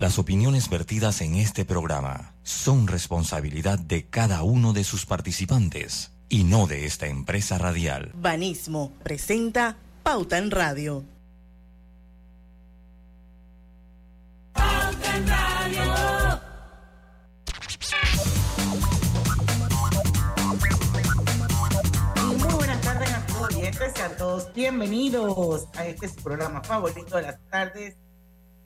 Las opiniones vertidas en este programa son responsabilidad de cada uno de sus participantes y no de esta empresa radial. Banismo presenta Pauta en Radio. Pauta en Radio. Muy buenas tardes a todos y a todos bienvenidos a este programa favorito de las tardes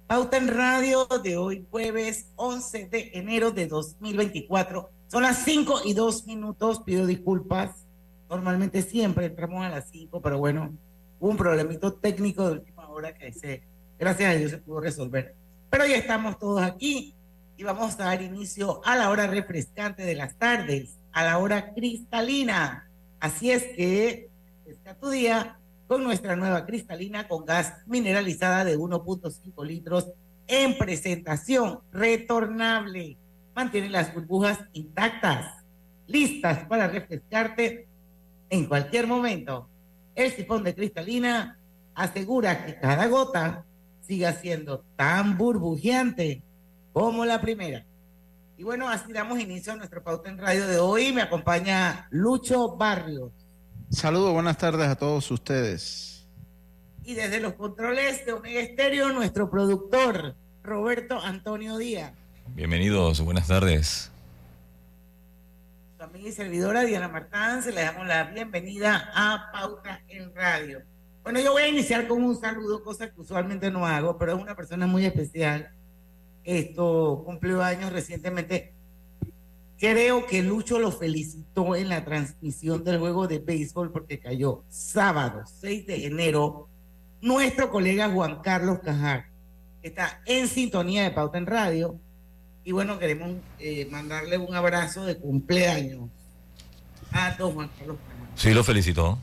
Pauta en Radio de hoy, jueves 11 de enero de 2024. Son las 5 y 2 minutos. Pido disculpas. Normalmente siempre entramos a las 5, pero bueno, hubo un problemito técnico de última hora que se, gracias a Dios se pudo resolver. Pero ya estamos todos aquí y vamos a dar inicio a la hora refrescante de las tardes, a la hora cristalina. Así es que, está tu día con nuestra nueva cristalina con gas mineralizada de 1.5 litros en presentación retornable. Mantiene las burbujas intactas, listas para refrescarte en cualquier momento. El sifón de cristalina asegura que cada gota siga siendo tan burbujeante como la primera. Y bueno, así damos inicio a nuestro pauta en radio de hoy. Me acompaña Lucho Barrios. Saludos, buenas tardes a todos ustedes. Y desde los controles de Omega Estéreo, nuestro productor, Roberto Antonio Díaz. Bienvenidos, buenas tardes. Su amiga y servidora Diana Martán, se le damos la bienvenida a Pauta en Radio. Bueno, yo voy a iniciar con un saludo, cosa que usualmente no hago, pero es una persona muy especial. Esto cumplió años recientemente. Creo que Lucho lo felicitó en la transmisión del juego de béisbol porque cayó sábado 6 de enero nuestro colega Juan Carlos Cajar, está en sintonía de Pauta en Radio. Y bueno, queremos eh, mandarle un abrazo de cumpleaños a don Juan Carlos Cajar. Sí, lo felicitó.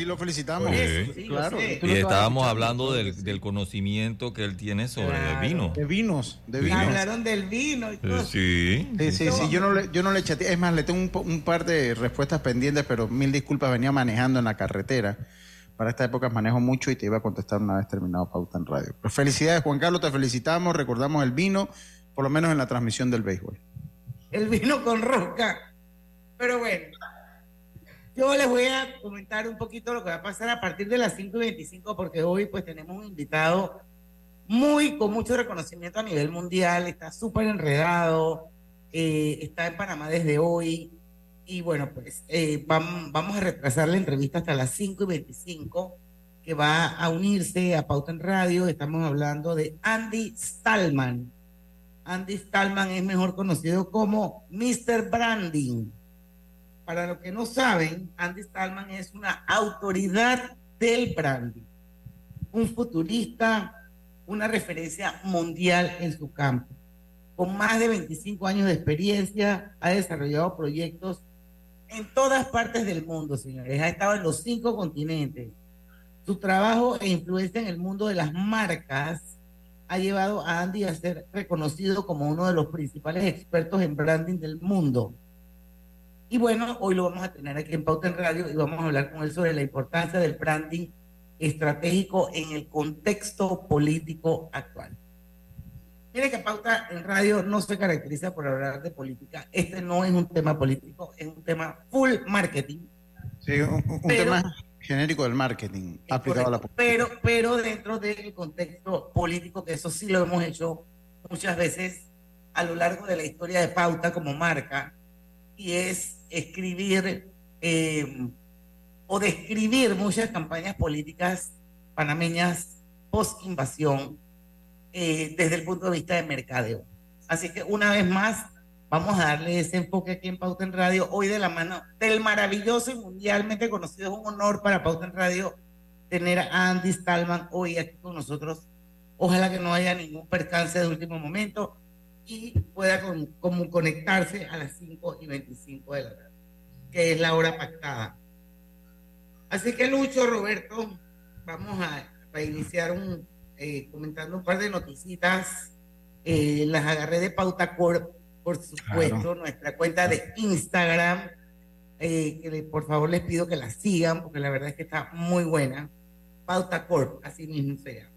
Sí, lo felicitamos. Sí, claro. Y estábamos hablando del, conocimiento que él tiene sobre el vino. De vinos, de vinos. Hablaron del vino y todo. Sí. Sí, sí, sí. Yo no le, yo no le eché. Es más, le tengo un, par de respuestas pendientes, pero mil disculpas, venía manejando en la carretera. Para esta época manejo mucho y te iba a contestar una vez terminado Pauta en Radio. Pero felicidades, Juan Carlos, te felicitamos, recordamos el vino, por lo menos en la transmisión del béisbol. El vino con roca. Pero bueno, yo les voy a comentar un poquito lo que va a pasar a partir de las 5 y 25, porque hoy pues tenemos un invitado muy con mucho reconocimiento a nivel mundial, está súper enredado, eh, está en Panamá desde hoy. Y bueno, pues eh, vamos, a retrasar la entrevista hasta las 5 y 25, que va a unirse a Pauta en Radio. Estamos hablando de Andy Stallman. Andy Stallman es mejor conocido como Mr. Branding para los que no saben, Andy Stallman es una autoridad del branding, un futurista, una referencia mundial en su campo. Con más de 25 años de experiencia, ha desarrollado proyectos en todas partes del mundo, señores. Ha estado en los cinco continentes. Su trabajo e influencia en el mundo de las marcas ha llevado a Andy a ser reconocido como uno de los principales expertos en branding del mundo. Y bueno, hoy lo vamos a tener aquí en Pauta en Radio y vamos a hablar con él sobre la importancia del branding estratégico en el contexto político actual. Mire que Pauta en Radio no se caracteriza por hablar de política. Este no es un tema político, es un tema full marketing. Sí, un, tema genérico del marketing aplicado a la política. Pero, pero dentro del contexto político, que eso sí lo hemos hecho muchas veces a lo largo de la historia de Pauta como marca, y es escribir eh, o describir muchas campañas políticas panameñas post-invasión eh, desde el punto de vista de mercadeo. Así que una vez más, vamos a darle ese enfoque aquí en Pauta en Radio, hoy de la mano del maravilloso y mundialmente conocido, es un honor para Pauta en Radio tener a Andy Stallman hoy aquí con nosotros. Ojalá que no haya ningún percance de último momento y pueda como conectarse a las 5 y 25 de la tarde que es la hora pactada. Así que Lucho, Roberto, vamos a, iniciar un, eh, comentando un par de noticitas. Eh, las agarré de Pauta Corp, por supuesto, nuestra cuenta de Instagram, eh, que por favor les pido que la sigan, porque la verdad es que está muy buena. Pauta Corp, así mismo sea.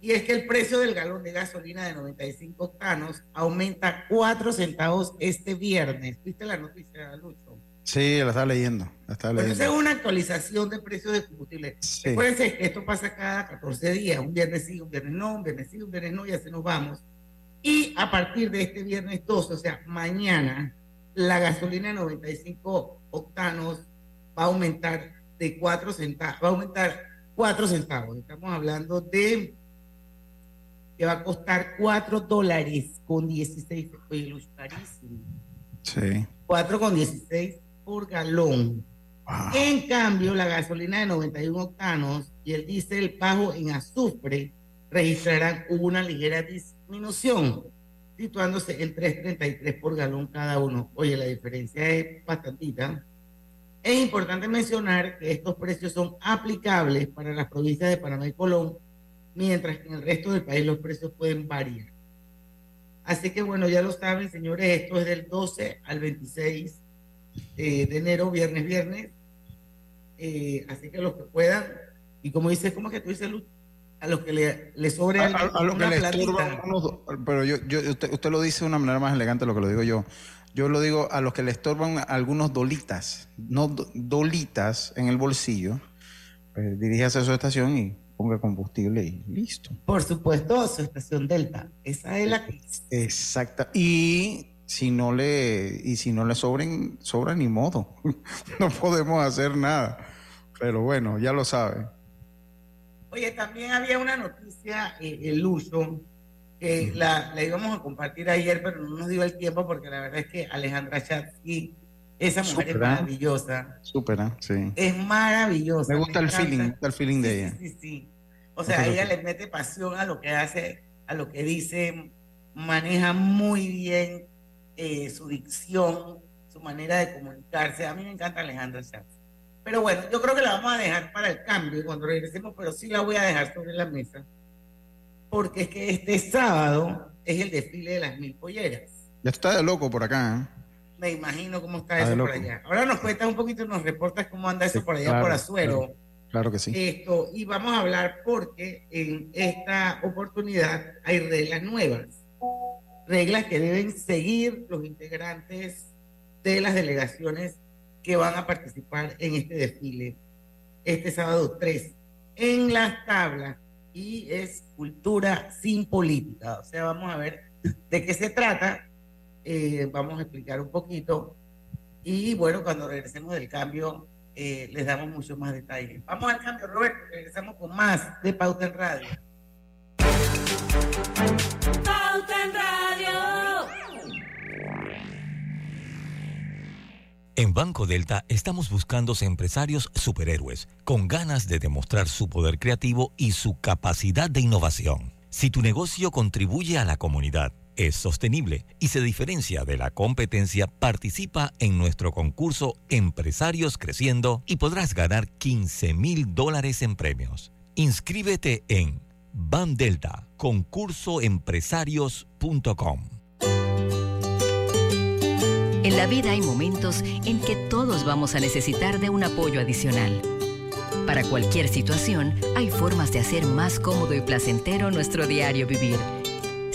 Y es que el precio del galón de gasolina de 95 octanos aumenta 4 centavos este viernes. ¿Viste la noticia, Lucho? Sí, la estaba leyendo. La estaba leyendo. Pues es una actualización de precios de combustible. Sí. Recuerden que esto pasa cada 14 días, un viernes sí, un viernes no, un viernes sí, un viernes no, y así nos vamos. Y a partir de este viernes 12, o sea, mañana, la gasolina de 95 octanos va a aumentar de 4 centavos, va a aumentar 4 centavos. Estamos hablando de que va a costar 4 dólares con 16, oye, carísimo. Sí. 4 con 16 por galón. En cambio, la gasolina de 91 octanos y el diésel bajo en azufre registrarán una ligera disminución, situándose en 3.33 por galón cada uno. Oye, la diferencia es bastantita. Es importante mencionar que estos precios son aplicables para las provincias de Panamá y Colón, mientras que en el resto del país los precios pueden variar. Así que bueno, ya lo saben, señores, esto es del 12 al 26 eh, de enero, viernes, viernes. Eh, así que los que puedan, y como dice, ¿cómo es que tú dices, Luz? A los que le, le sobre a, a, lo que le estorban pero yo, yo, usted, usted lo dice de una manera más elegante de lo que lo digo yo. Yo lo digo a los que le estorban algunos dolitas, no dolitas en el bolsillo, pues diríjase a su estación y ponga combustible y listo. Por supuesto, su estación Delta. Esa es la que... Exacta. Y si no le, y si no le sobren, sobra ni modo. no podemos hacer nada. Pero bueno, ya lo sabe. Oye, también había una noticia, eh, el uso, que la, la, íbamos a compartir ayer, pero no nos dio el tiempo porque la verdad es que Alejandra Chatsky, esa mujer es maravillosa. Súper, sí. Es maravillosa. Me gusta el feeling, me gusta el feeling de ella. Sí, sí, sí. O sea, ella le mete pasión a lo que hace, a lo que dice, maneja muy bien eh, su dicción, su manera de comunicarse. A mí me encanta Alejandra Chatsky. Pero bueno, yo creo que la vamos a dejar para el cambio cuando regresemos, pero sí la voy a dejar sobre la mesa. Porque es que este sábado es el desfile de las mil polleras. Ya está de loco por acá, ¿eh? Me imagino cómo está, eso por allá. Ahora nos cuentas un poquito, nos reportas cómo anda eso por allá, por Azuero. Claro, claro, que sí. Esto, y vamos a hablar porque en esta oportunidad hay reglas nuevas. Reglas que deben seguir los integrantes de las delegaciones que van a participar en este desfile este sábado 3 en las tablas y es cultura sin política. O sea, vamos a ver de qué se trata, eh, vamos a explicar un poquito y bueno, cuando regresemos del cambio eh, les damos mucho más detalles. Vamos al cambio, Roberto, regresamos con más de Pauta en Radio. Pauta en Radio. En Banco Delta estamos buscando empresarios superhéroes con ganas de demostrar su poder creativo y su capacidad de innovación. Si tu negocio contribuye a la comunidad, es sostenible y se diferencia de la competencia, participa en nuestro concurso Empresarios Creciendo y podrás ganar 15 mil dólares en premios. Inscríbete en Bandelta, concursoempresarios.com. En la vida hay momentos en que todos vamos a necesitar de un apoyo adicional. Para cualquier situación, hay formas de hacer más cómodo y placentero nuestro diario vivir.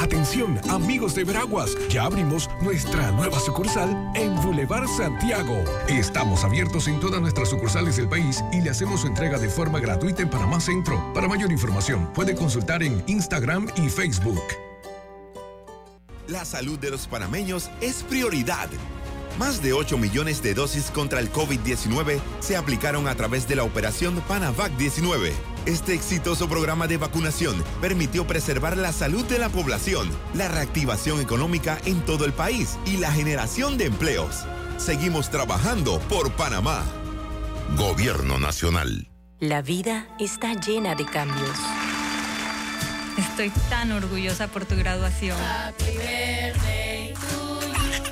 Atención, amigos de Veraguas, ya abrimos nuestra nueva sucursal en Boulevard Santiago. Estamos abiertos en todas nuestras sucursales del país y le hacemos su entrega de forma gratuita en Panamá Centro. Para mayor información, puede consultar en Instagram y Facebook. La salud de los panameños es prioridad. Más de 8 millones de dosis contra el COVID-19 se aplicaron a través de la operación Panavac 19. Este exitoso programa de vacunación permitió preservar la salud de la población, la reactivación económica en todo el país y la generación de empleos. Seguimos trabajando por Panamá. Gobierno Nacional. La vida está llena de cambios. Estoy tan orgullosa por tu graduación.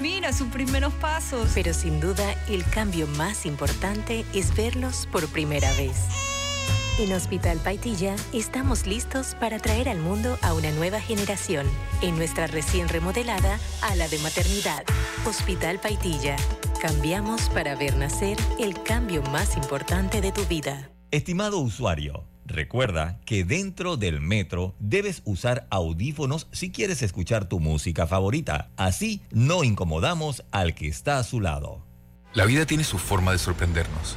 Mira sus primeros pasos. Pero sin duda, el cambio más importante es verlos por primera vez. En Hospital Paitilla estamos listos para traer al mundo a una nueva generación en nuestra recién remodelada ala de maternidad. Hospital Paitilla. Cambiamos para ver nacer el cambio más importante de tu vida. Estimado usuario, recuerda que dentro del metro debes usar audífonos si quieres escuchar tu música favorita. Así no incomodamos al que está a su lado. La vida tiene su forma de sorprendernos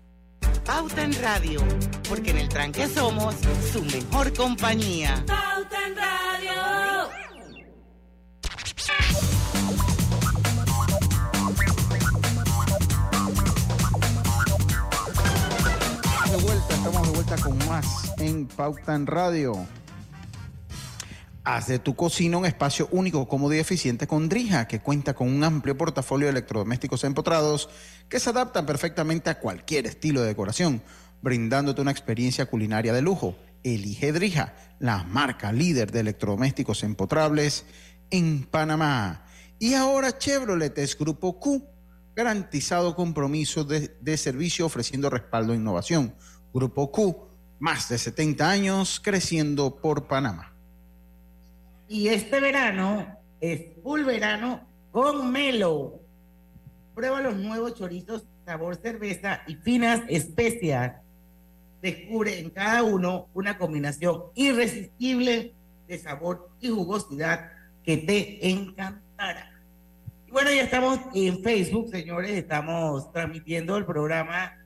Pauta en Radio, porque en el tranque somos su mejor compañía. Pauta en Radio. De vuelta, estamos de vuelta con más en Pauta en Radio. Haz de tu cocina un espacio único, cómodo y eficiente con Drija, que cuenta con un amplio portafolio de electrodomésticos empotrados que se adaptan perfectamente a cualquier estilo de decoración, brindándote una experiencia culinaria de lujo. Elige Drija, la marca líder de electrodomésticos empotrables en Panamá. Y ahora Chevrolet es Grupo Q, garantizado compromiso de, de servicio ofreciendo respaldo e innovación. Grupo Q, más de 70 años creciendo por Panamá. Y este verano es full verano con Melo. Prueba los nuevos chorizos sabor cerveza y finas especias. Descubre en cada uno una combinación irresistible de sabor y jugosidad que te encantará. Y bueno, ya estamos en Facebook, señores, estamos transmitiendo el programa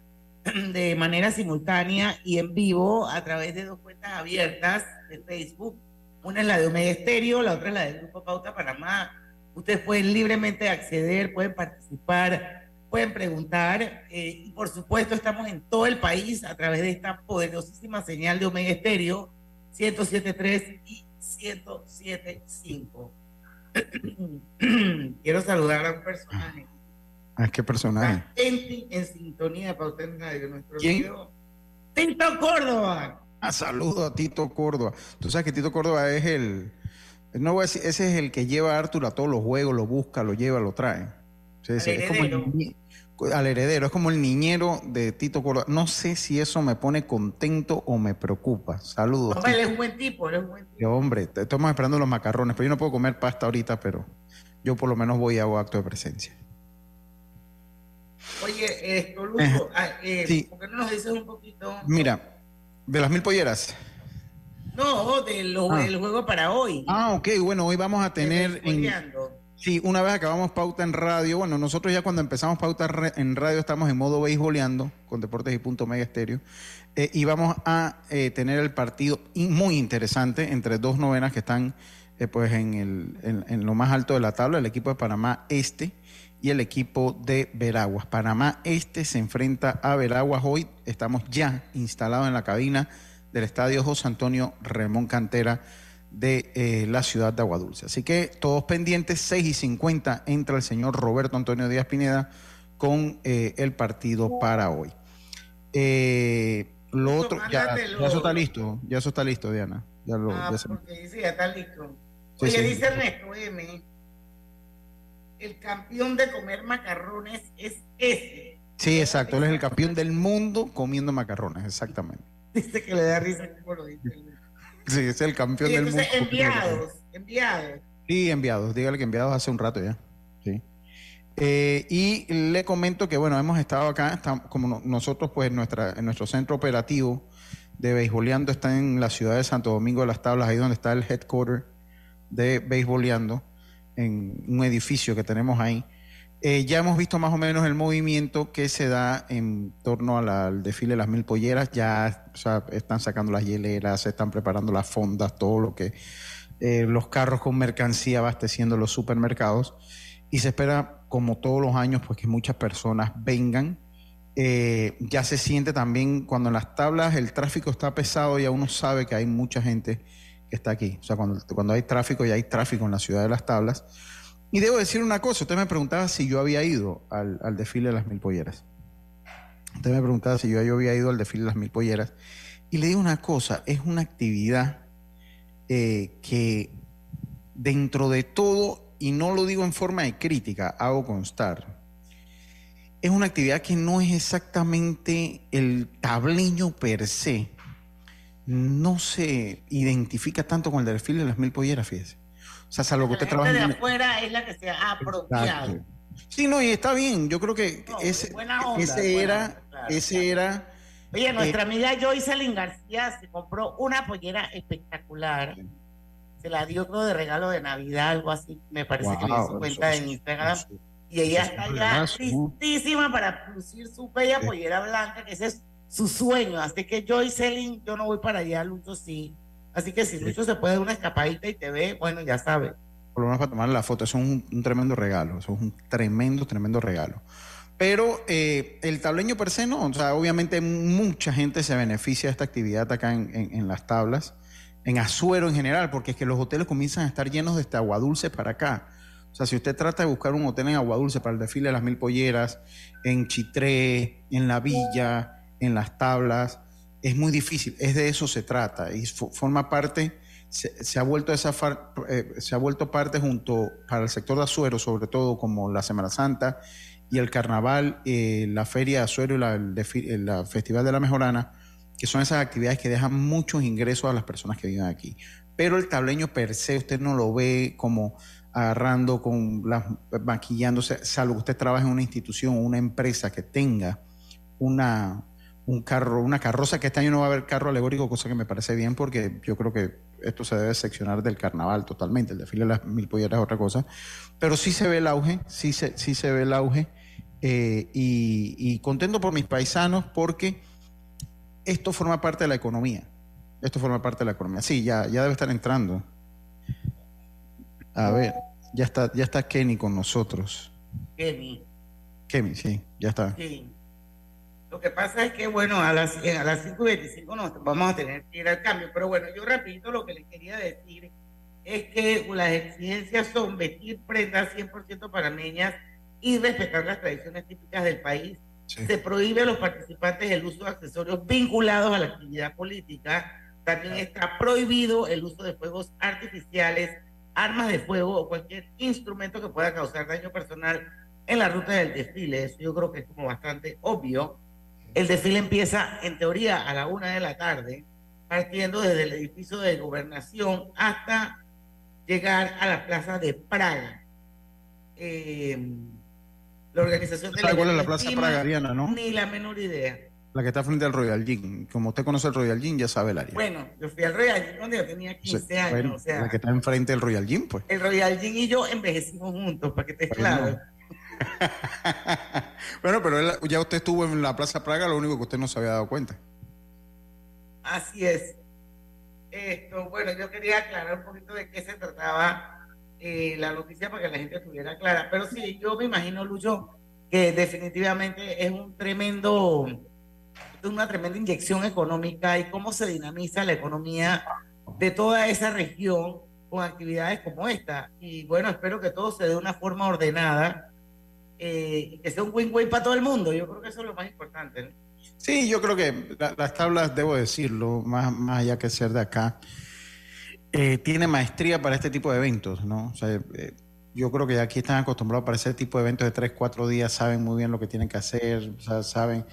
de manera simultánea y en vivo a través de dos cuentas abiertas de Facebook una es la de Omega Estéreo, la otra es la del Grupo Pauta Panamá. Ustedes pueden libremente acceder, pueden participar, pueden preguntar. Eh, y por supuesto, estamos en todo el país a través de esta poderosísima señal de Omega Estéreo 1073 y 1075. Quiero saludar a un personaje. ¿A qué personaje? En, en sintonía de Pauta en Radio, nuestro amigo Tinto Córdoba. Saludo a Tito Córdoba. Tú sabes que Tito Córdoba es el, no voy a decir, ese es el que lleva a Arturo a todos los juegos, lo busca, lo lleva, lo trae. es como el, al heredero, es como el niñero de Tito Córdoba. No sé si eso me pone contento o me preocupa. Saludos. él es un buen tipo, él es un buen tipo. Hombre, estamos esperando los macarrones, pero yo no puedo comer pasta ahorita, pero yo por lo menos voy a hago acto de presencia. Oye, esto, ah, eh, ¿por qué no nos dices un poquito? Mira, ¿De las mil polleras? No, del ah. juego para hoy. Ah, ok, bueno, hoy vamos a tener... sí, una vez acabamos Pauta en Radio, bueno, nosotros ya cuando empezamos Pauta en Radio estamos en modo beisboleando con Deportes y Punto Mega Estéreo. Eh, y vamos a eh, tener el partido muy interesante entre dos novenas que están eh, pues en, el, en, lo más alto de la tabla, el equipo de Panamá Este y el equipo de Veraguas. Panamá Este se enfrenta a Veraguas hoy. Estamos ya instalados en la cabina del estadio José Antonio Ramón Cantera de eh, la ciudad de Aguadulce. Así que todos pendientes, 6 y 50 entra el señor Roberto Antonio Díaz Pineda con eh, el partido para hoy. Eh, lo otro, ya, eso está listo, ya eso está listo, Diana. Ya lo, ah, porque ya está listo. Oye, dice Ernesto el campeón de comer macarrones es ese. Sí, exacto. Él es el campeón del mundo comiendo macarrones, exactamente. Dice que le da risa como lo dice. Sí, es el campeón del mundo. Enviados, enviados. Sí, enviados. Dígale que enviados hace un rato ya. Sí. Eh, y le comento que, bueno, hemos estado acá, como nosotros, pues, nuestra, en nuestro centro operativo de Beisboleando está en la ciudad de Santo Domingo de las Tablas, ahí donde está el headquarter de Beisboleando en un edificio que tenemos ahí. Eh, ya hemos visto más o menos el movimiento que se da en torno al desfile de las mil polleras. Ya están sacando las hieleras, se están preparando las fondas, todo lo que eh, los carros con mercancía abasteciendo los supermercados. Y se espera, como todos los años, pues que muchas personas vengan Eh, ya se siente también cuando en las tablas el tráfico está pesado, ya uno sabe que hay mucha gente está aquí. O sea, cuando, cuando hay tráfico, ya hay tráfico en la ciudad de las tablas. Y debo decir una cosa, usted me preguntaba si yo había ido al, al desfile de las mil polleras. Usted me preguntaba si yo, yo había ido al desfile de las mil polleras. Y le digo una cosa, es una actividad eh, que dentro de todo, y no lo digo en forma de crítica, hago constar, es una actividad que no es exactamente el tableño per se, no se identifica tanto con el desfile de las mil polleras, fíjese. O sea, salvo que usted trabaja. de afuera es la que se ha apropiado. Sí, no, y está bien. Yo creo que ese, ese era, ese era. Oye, nuestra eh, amiga Joycelyn García se compró una pollera espectacular. Se la dio creo de regalo de Navidad, algo así. Me parece que me hizo cuenta en Instagram. Y ella está ya tristísima para lucir su bella pollera blanca, que ese es su sueño. Así que Joycelyn, yo no voy para allá, Lucho sí. Así que si Lucho se puede dar una escapadita y te ve, bueno, ya sabe por lo menos para tomar la foto. Eso es un, tremendo regalo, eso es un tremendo, tremendo regalo. Pero eh, el tableño per se no, o sea, obviamente mucha gente se beneficia de esta actividad acá en, las tablas, en Azuero en general, porque es que los hoteles comienzan a estar llenos de este agua dulce para acá. O sea, si usted trata de buscar un hotel en agua dulce para el desfile de las mil polleras, en Chitré, en La Villa, en las tablas, es muy difícil. Es de eso se trata y forma parte se, ha vuelto esa eh, se ha vuelto parte junto para el sector de Azuero, sobre todo como la Semana Santa y el Carnaval, eh, la Feria de Azuero y la, el, Festival de la Mejorana, que son esas actividades que dejan muchos ingresos a las personas que viven aquí. Pero el tableño per se usted no lo ve como agarrando con las maquillándose, salvo que usted trabaje en una institución o una empresa que tenga una un carro, una carroza, que este año no va a haber carro alegórico, cosa que me parece bien porque yo creo que esto se debe seccionar del carnaval totalmente, el desfile de las mil polleras es otra cosa, pero sí se ve el auge, sí se, sí se ve el auge eh, y, contento por mis paisanos porque esto forma parte de la economía, esto forma parte de la economía, sí, ya, ya debe estar entrando. A ver, ya está, ya está Kenny con nosotros. Kenny. Kenny, sí, ya está. Sí. Lo que pasa es que, bueno, a las, a las 5.25 nos vamos a tener que ir al cambio. Pero bueno, yo repito lo que les quería decir es que las exigencias son vestir prendas 100% panameñas y respetar las tradiciones típicas del país. Se prohíbe a los participantes el uso de accesorios vinculados a la actividad política. También está prohibido el uso de fuegos artificiales, armas de fuego o cualquier instrumento que pueda causar daño personal en la ruta del desfile. Eso yo creo que es como bastante obvio. El desfile empieza, en teoría, a la una de la tarde, partiendo desde el edificio de gobernación hasta llegar a la plaza de Praga. Eh, la organización de ¿Sabe cuál es la plaza Praga, Ariana, no? Ni la menor idea. La que está frente al Royal Gym. Como usted conoce el Royal Gym, ya sabe el área. Bueno, yo fui al Royal Gym cuando yo tenía 15 años. o sea, la que está enfrente del Royal Gym, pues. El Royal Gym y yo envejecimos juntos, para que te claro. bueno, pero ya usted estuvo en la Plaza Praga, lo único que usted no se había dado cuenta. Así es. Esto, bueno, yo quería aclarar un poquito de qué se trataba eh, la noticia para que la gente estuviera clara. Pero sí, yo me imagino, Lucho, que definitivamente es un tremendo, una tremenda inyección económica y cómo se dinamiza la economía de toda esa región con actividades como esta. Y bueno, espero que todo se dé de una forma ordenada eh, que sea un win-win para todo el mundo. Yo creo que eso es lo más importante. Sí, yo creo que las tablas, debo decirlo, más, más allá que ser de acá, eh, tiene maestría para este tipo de eventos, ¿no? O sea, eh, yo creo que aquí están acostumbrados para ese tipo de eventos de tres, cuatro días, saben muy bien lo que tienen que hacer, o sea, saben.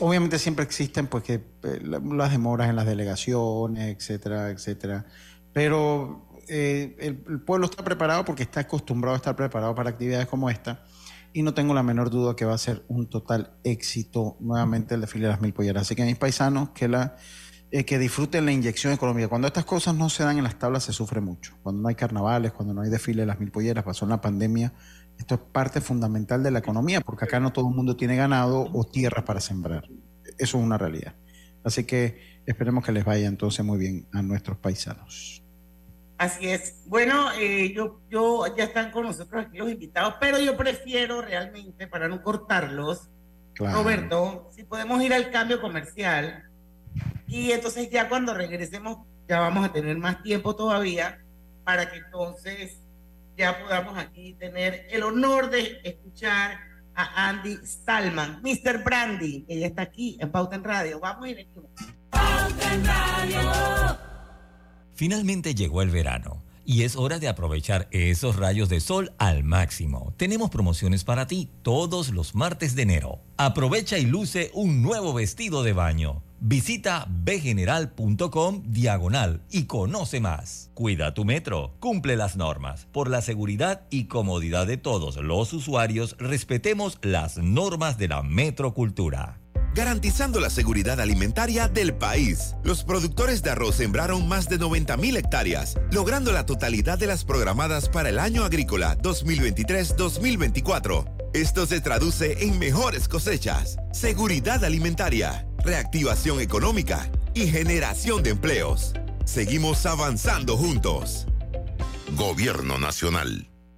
obviamente siempre existen pues que las demoras en las delegaciones, etcétera, etcétera. Pero el, el, pueblo está preparado porque está acostumbrado a estar preparado para actividades como esta y no tengo la menor duda que va a ser un total éxito nuevamente el desfile de las mil polleras. Así que mis paisanos, que, la, eh, que disfruten la inyección económica. Cuando estas cosas no se dan en las tablas se sufre mucho. Cuando no hay carnavales, cuando no hay desfile de las mil polleras, pasó la pandemia, esto es parte fundamental de la economía, porque acá no todo el mundo tiene ganado o tierras para sembrar. Eso es una realidad. Así que esperemos que les vaya entonces muy bien a nuestros paisanos. Así es. Bueno, eh, yo, yo ya están con nosotros aquí los invitados, pero yo prefiero realmente, para no cortarlos, Roberto, si podemos ir al cambio comercial y entonces ya cuando regresemos ya vamos a tener más tiempo todavía para que entonces ya podamos aquí tener el honor de escuchar a Andy Stallman, Mr. Brandy, que ya está aquí en Pauta en Radio. Vamos y venimos. Pauta en Radio. Finalmente llegó el verano y es hora de aprovechar esos rayos de sol al máximo. Tenemos promociones para ti todos los martes de enero. Aprovecha y luce un nuevo vestido de baño. Visita bgeneral.com diagonal y conoce más. Cuida tu metro, cumple las normas. Por la seguridad y comodidad de todos los usuarios, respetemos las normas de la metrocultura garantizando la seguridad alimentaria del país. Los productores de arroz sembraron más de 90.000 hectáreas, logrando la totalidad de las programadas para el año agrícola 2023-2024. Esto se traduce en mejores cosechas, seguridad alimentaria, reactivación económica y generación de empleos. Seguimos avanzando juntos. Gobierno Nacional.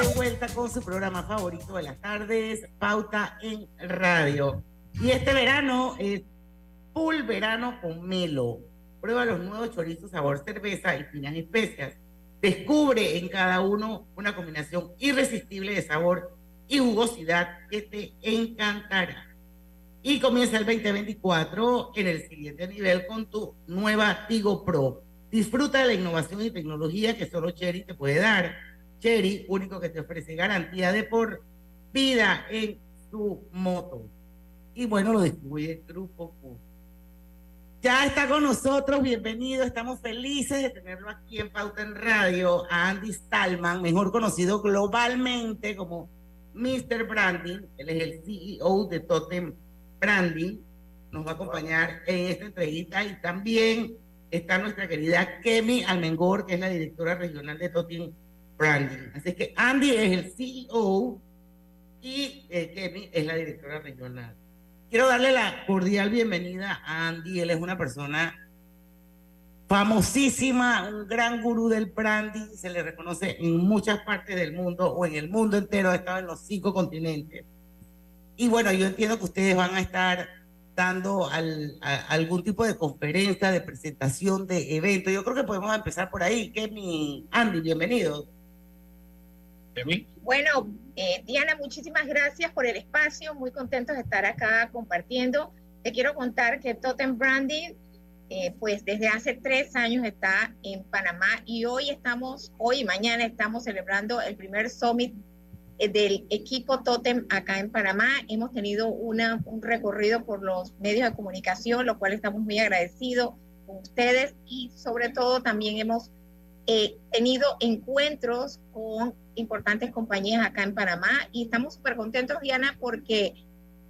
De vuelta con su programa favorito de las tardes, Pauta en Radio. Y este verano es full verano con Melo. Prueba los nuevos chorizos sabor cerveza y finas especias. Descubre en cada uno una combinación irresistible de sabor y jugosidad que te encantará. Y comienza el 2024 en el siguiente nivel con tu nueva Tigo Pro. Disfruta de la innovación y tecnología que solo Cherry te puede dar Cherry, único que te ofrece garantía de por vida en su moto. Y bueno, lo distribuye el Grupo Ya está con nosotros, bienvenido, estamos felices de tenerlo aquí en Pauta en Radio, a Andy Stallman, mejor conocido globalmente como Mr. Branding, él es el CEO de Totem Branding, nos va a acompañar en esta entrevista. Y también está nuestra querida Kemi Almengor, que es la directora regional de Totem branding. Así que Andy es el CEO y eh, es la directora regional. Quiero darle la cordial bienvenida a Andy. Él es una persona famosísima, un gran gurú del branding. Se le reconoce en muchas partes del mundo o en el mundo entero. Ha estado en los cinco continentes. Y bueno, yo entiendo que ustedes van a estar dando algún tipo de conferencia, de presentación, de evento. Yo creo que podemos empezar por ahí. mi Andy, bienvenido. Bueno, eh, Diana, muchísimas gracias por el espacio, muy contentos de estar acá compartiendo. Te quiero contar que Totem Branding, eh, pues desde hace tres años está en Panamá y hoy estamos, hoy y mañana estamos celebrando el primer summit eh, del equipo Totem acá en Panamá. Hemos tenido una, un recorrido por los medios de comunicación, lo cual estamos muy agradecidos con ustedes y sobre todo también hemos eh, tenido encuentros con importantes compañías acá en Panamá y estamos súper contentos, Diana, porque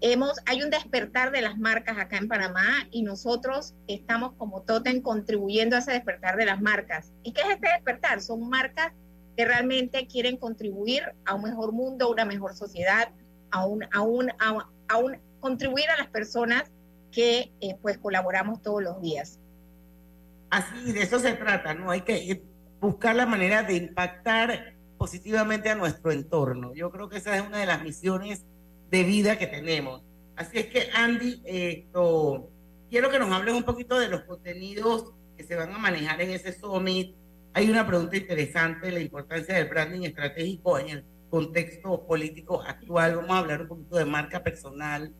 hemos, hay un despertar de las marcas acá en Panamá y nosotros estamos como Totem contribuyendo a ese despertar de las marcas. ¿Y qué es este despertar? Son marcas que realmente quieren contribuir a un mejor mundo, a una mejor sociedad, a un, a un, a, un contribuir a las personas que eh, pues colaboramos todos los días. Así, de eso se trata, ¿no? Hay que buscar la manera de impactar positivamente a nuestro entorno. Yo creo que esa es una de las misiones de vida que tenemos. Así es que, Andy, esto, quiero que nos hables un poquito de los contenidos que se van a manejar en ese summit. Hay una pregunta interesante, la importancia del branding estratégico en el contexto político actual. Vamos a hablar un poquito de marca personal.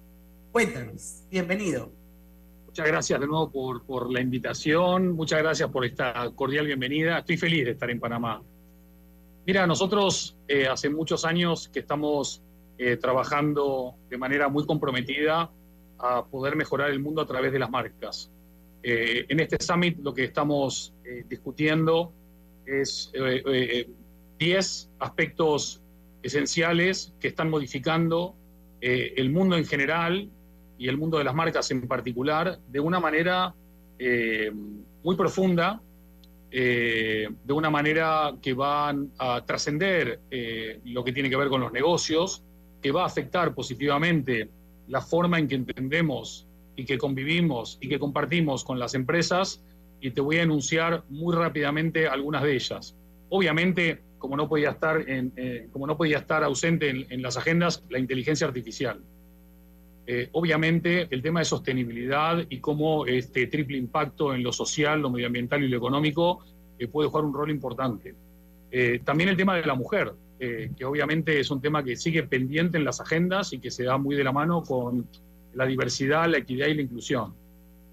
Cuéntanos, bienvenido. Muchas gracias de nuevo por, la invitación, muchas gracias por esta cordial bienvenida. Estoy feliz de estar en Panamá. Mira, nosotros eh, hace muchos años que estamos eh, trabajando de manera muy comprometida a poder mejorar el mundo a través de las marcas. Eh, en este summit lo que estamos discutiendo es 10 aspectos esenciales que están modificando el mundo en general y el mundo de las marcas en particular de una manera muy profunda eh, de una manera que van a trascender eh, lo que tiene que ver con los negocios, que va a afectar positivamente la forma en que entendemos y que convivimos y que compartimos con las empresas y te voy a enunciar muy rápidamente algunas de ellas. Obviamente, como no podía estar, eh, como no podía estar ausente en, las agendas, la inteligencia artificial. Obviamente, el tema de sostenibilidad y cómo este triple impacto en lo social, lo medioambiental y lo económico que puede jugar un rol importante. Eh, también el tema de la mujer, eh, que obviamente es un tema que sigue pendiente en las agendas y que se da muy de la mano con la diversidad, la equidad y la inclusión.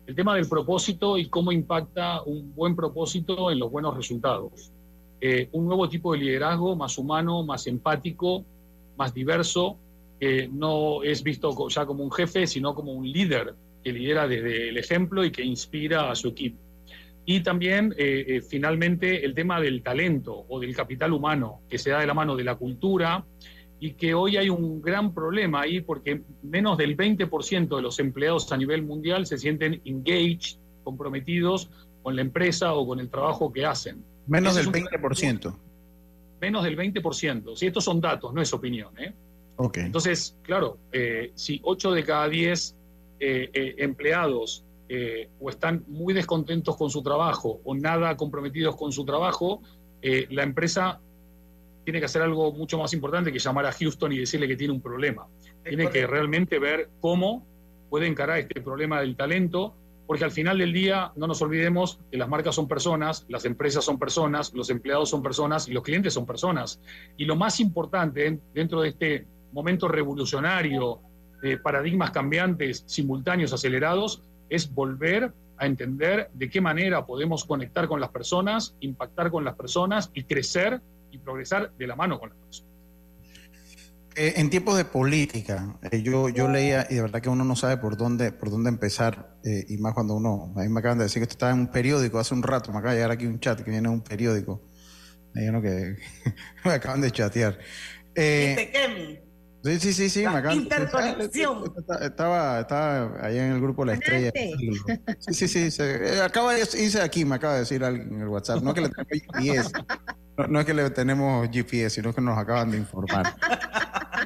El tema del propósito y cómo impacta un buen propósito en los buenos resultados. Eh, un nuevo tipo de liderazgo más humano, más empático, más diverso, que no es visto ya como un jefe, sino como un líder que lidera desde el ejemplo y que inspira a su equipo. Y también, eh, eh, finalmente, el tema del talento o del capital humano, que se da de la mano de la cultura y que hoy hay un gran problema ahí porque menos del 20% de los empleados a nivel mundial se sienten engaged, comprometidos con la empresa o con el trabajo que hacen. Menos del 20%. Menos del 20%. Si estos son datos, no es opinión. ¿eh? Okay. Entonces, claro, eh, si 8 de cada 10 empleados eh, o están muy descontentos con su trabajo o nada comprometidos con su trabajo, eh, la empresa tiene que hacer algo mucho más importante que llamar a Houston y decirle que tiene un problema. Tiene que realmente ver cómo puede encarar este problema del talento, porque al final del día no nos olvidemos que las marcas son personas, las empresas son personas, los empleados son personas y los clientes son personas. Y lo más importante dentro de este momento revolucionario, de paradigmas cambiantes, simultáneos, acelerados, es volver a entender de qué manera podemos conectar con las personas, impactar con las personas y crecer y progresar de la mano con las personas. Eh, en tiempos de política, eh, yo, yo leía y de verdad que uno no sabe por dónde, por dónde empezar, eh, y más cuando uno, a mí me acaban de decir que esto estaba en un periódico hace un rato, me acaba de llegar aquí un chat que viene de un periódico, que me acaban de chatear. Eh, Sí, sí, sí, sí. La interconexión. Estaba, estaba allá en el grupo La Estrella. Sí, sí, sí. Eh, acaba de irse aquí, me acaba de decir alguien en el WhatsApp. No es que le tenemos GPS. No, es que le tenemos GPS, sino que nos acaban de informar.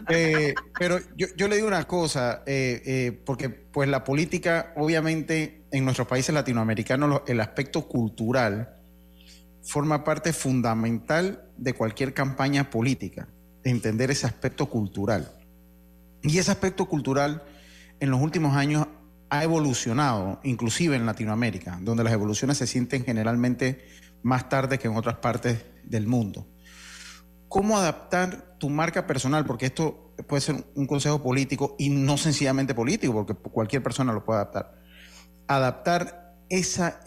Eh, pero yo, yo, le digo una cosa, eh, porque pues la política, obviamente, en nuestros países latinoamericanos, el aspecto cultural forma parte fundamental de cualquier campaña política entender ese aspecto cultural. Y ese aspecto cultural en los últimos años ha evolucionado, inclusive en Latinoamérica, donde las evoluciones se sienten generalmente más tarde que en otras partes del mundo. ¿Cómo adaptar tu marca personal? Porque esto puede ser un consejo político y no sencillamente político, porque cualquier persona lo puede adaptar. Adaptar esa,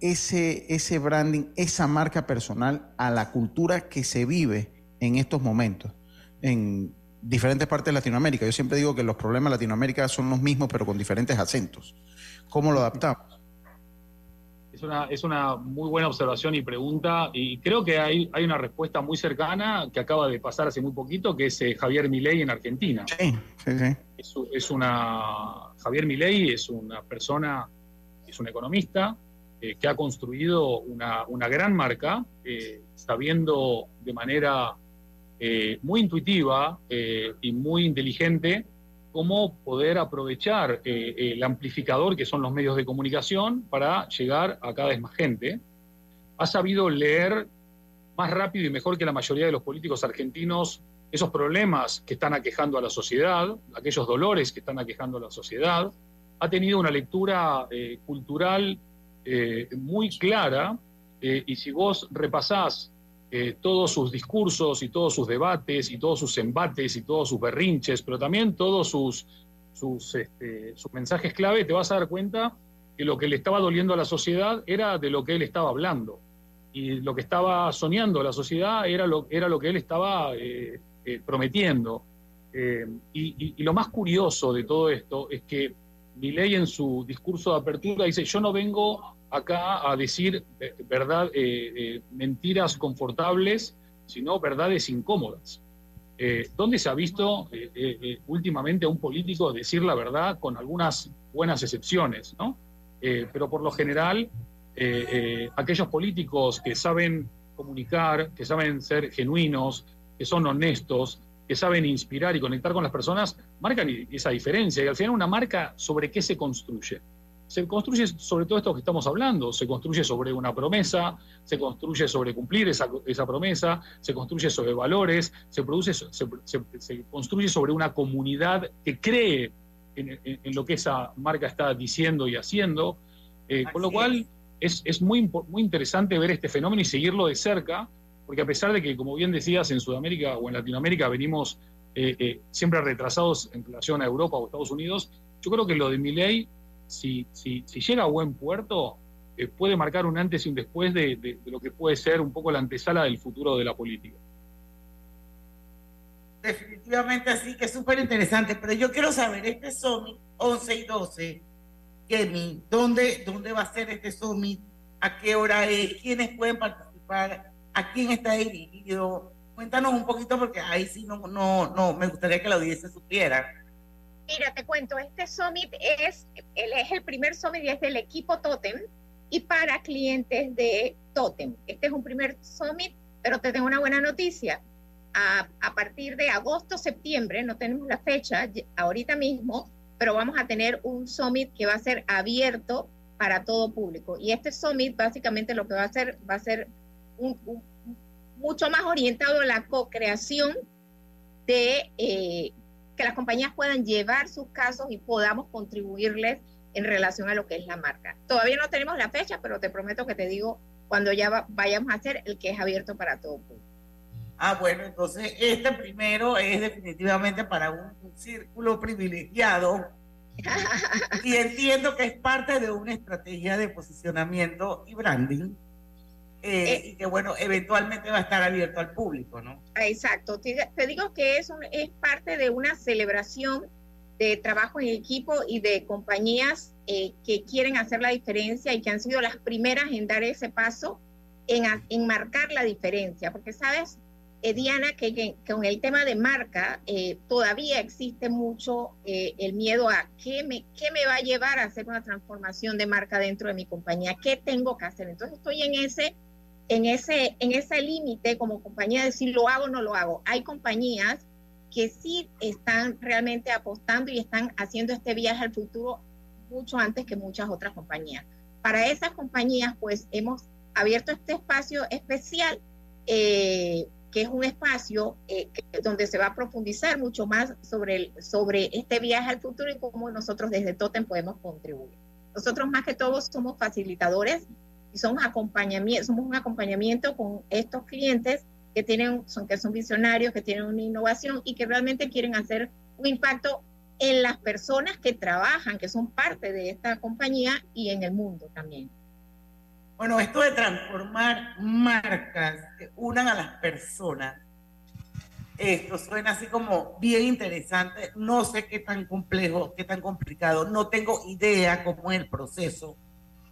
ese, ese branding, esa marca personal a la cultura que se vive en estos momentos en diferentes partes de Latinoamérica. Yo siempre digo que los problemas de Latinoamérica son los mismos, pero con diferentes acentos. ¿Cómo lo adaptamos? Es una, es una muy buena observación y pregunta, y creo que hay, hay una respuesta muy cercana que acaba de pasar hace muy poquito, que es eh, Javier Milei en Argentina. Sí, sí, sí. Es, una, Javier Milei es una persona, es un economista eh, que ha construido una, una gran marca, eh, sabiendo de manera eh, muy intuitiva eh, y muy inteligente cómo poder aprovechar eh, el amplificador que son los medios de comunicación para llegar a cada vez más gente. Ha sabido leer más rápido y mejor que la mayoría de los políticos argentinos esos problemas que están aquejando a la sociedad, aquellos dolores que están aquejando a la sociedad. Ha tenido una lectura cultural muy clara y si vos repasás eh, todos sus discursos y todos sus debates y todos sus embates y todos sus berrinches, pero también todos sus, este, sus mensajes clave, te vas a dar cuenta que lo que le estaba doliendo a la sociedad era de lo que él estaba hablando. Y lo que estaba soñando la sociedad era lo, era lo que él estaba eh, eh, prometiendo. Eh, y, lo más curioso de todo esto es que Milei en su discurso de apertura dice, yo no vengo acá a decir verdad, mentiras confortables, sino verdades incómodas. ¿Dónde se ha visto últimamente a un político decir la verdad con algunas buenas excepciones? ¿no? Eh, pero por lo general, eh, eh, aquellos políticos que saben comunicar, que saben ser genuinos, que son honestos, que saben inspirar y conectar con las personas, marcan esa diferencia. Y al final una marca sobre qué se construye. Se construye sobre todo esto que estamos hablando, se construye sobre una promesa, se construye sobre cumplir esa, promesa, se construye sobre valores, se, produce, se, construye sobre una comunidad que cree en, lo que esa marca está diciendo y haciendo. Eh, con lo cual es, es, muy, muy interesante ver este fenómeno y seguirlo de cerca, porque a pesar de que, como bien decías, en Sudamérica o en Latinoamérica venimos eh, eh, siempre retrasados en relación a Europa o Estados Unidos, yo creo que lo de Milley, si, si, si llega a buen puerto, puede marcar un antes y un después de, de, lo que puede ser un poco la antesala del futuro de la política. Definitivamente así, que es súper interesante, pero yo quiero saber, este Summit 11 y 12, Kemi, ¿dónde, ¿dónde va a ser este Summit? ¿A qué hora es? ¿Quiénes pueden participar? ¿A quién está dirigido? Cuéntanos un poquito porque ahí sí no, no, no, me gustaría que la audiencia supiera. Mira, te cuento, este Summit es, es el primer Summit y es del equipo Totem y para clientes de Totem. Este es un primer Summit, pero te tengo una buena noticia a, partir de agosto, septiembre, no tenemos la fecha ahorita mismo, pero vamos a tener un summit que va a ser abierto para todo público. Y este summit básicamente lo que va a hacer va a ser mucho más orientado a la co-creación de eh, que las compañías puedan llevar sus casos y podamos contribuirles en relación a lo que es la marca. Todavía no tenemos la fecha, pero te prometo que te digo cuando ya vayamos a hacer el que es abierto para todo público. Ah, bueno, entonces este primero es definitivamente para un, círculo privilegiado y entiendo que es parte de una estrategia de posicionamiento y branding eh, eh, y que bueno, eventualmente va a estar abierto al público, ¿no? Exacto, te, digo que es, es parte de una celebración de trabajo en equipo y de compañías eh, que quieren hacer la diferencia y que han sido las primeras en dar ese paso en, en marcar la diferencia, porque sabes, eh, Diana, que, con el tema de marca eh, todavía existe mucho eh, el miedo a ¿qué me, qué me va a llevar a hacer una transformación de marca dentro de mi compañía, qué tengo que hacer. Entonces estoy en ese, en ese, en ese límite como compañía de decir lo hago o no lo hago. Hay compañías que sí están realmente apostando y están haciendo este viaje al futuro mucho antes que muchas otras compañías. Para esas compañías, pues hemos abierto este espacio especial eh, que es un espacio eh, donde se va a profundizar mucho más sobre, el, sobre este viaje al futuro y cómo nosotros desde Totem podemos contribuir. Nosotros más que todo somos facilitadores y somos, somos un acompañamiento con estos clientes que, tienen, son, que son visionarios, que tienen una innovación y que realmente quieren hacer un impacto en las personas que trabajan, que son parte de esta compañía y en el mundo también. Bueno, esto de transformar marcas que unan a las personas, esto suena así como bien interesante. No sé qué tan complejo, qué tan complicado, no tengo idea cómo es el proceso,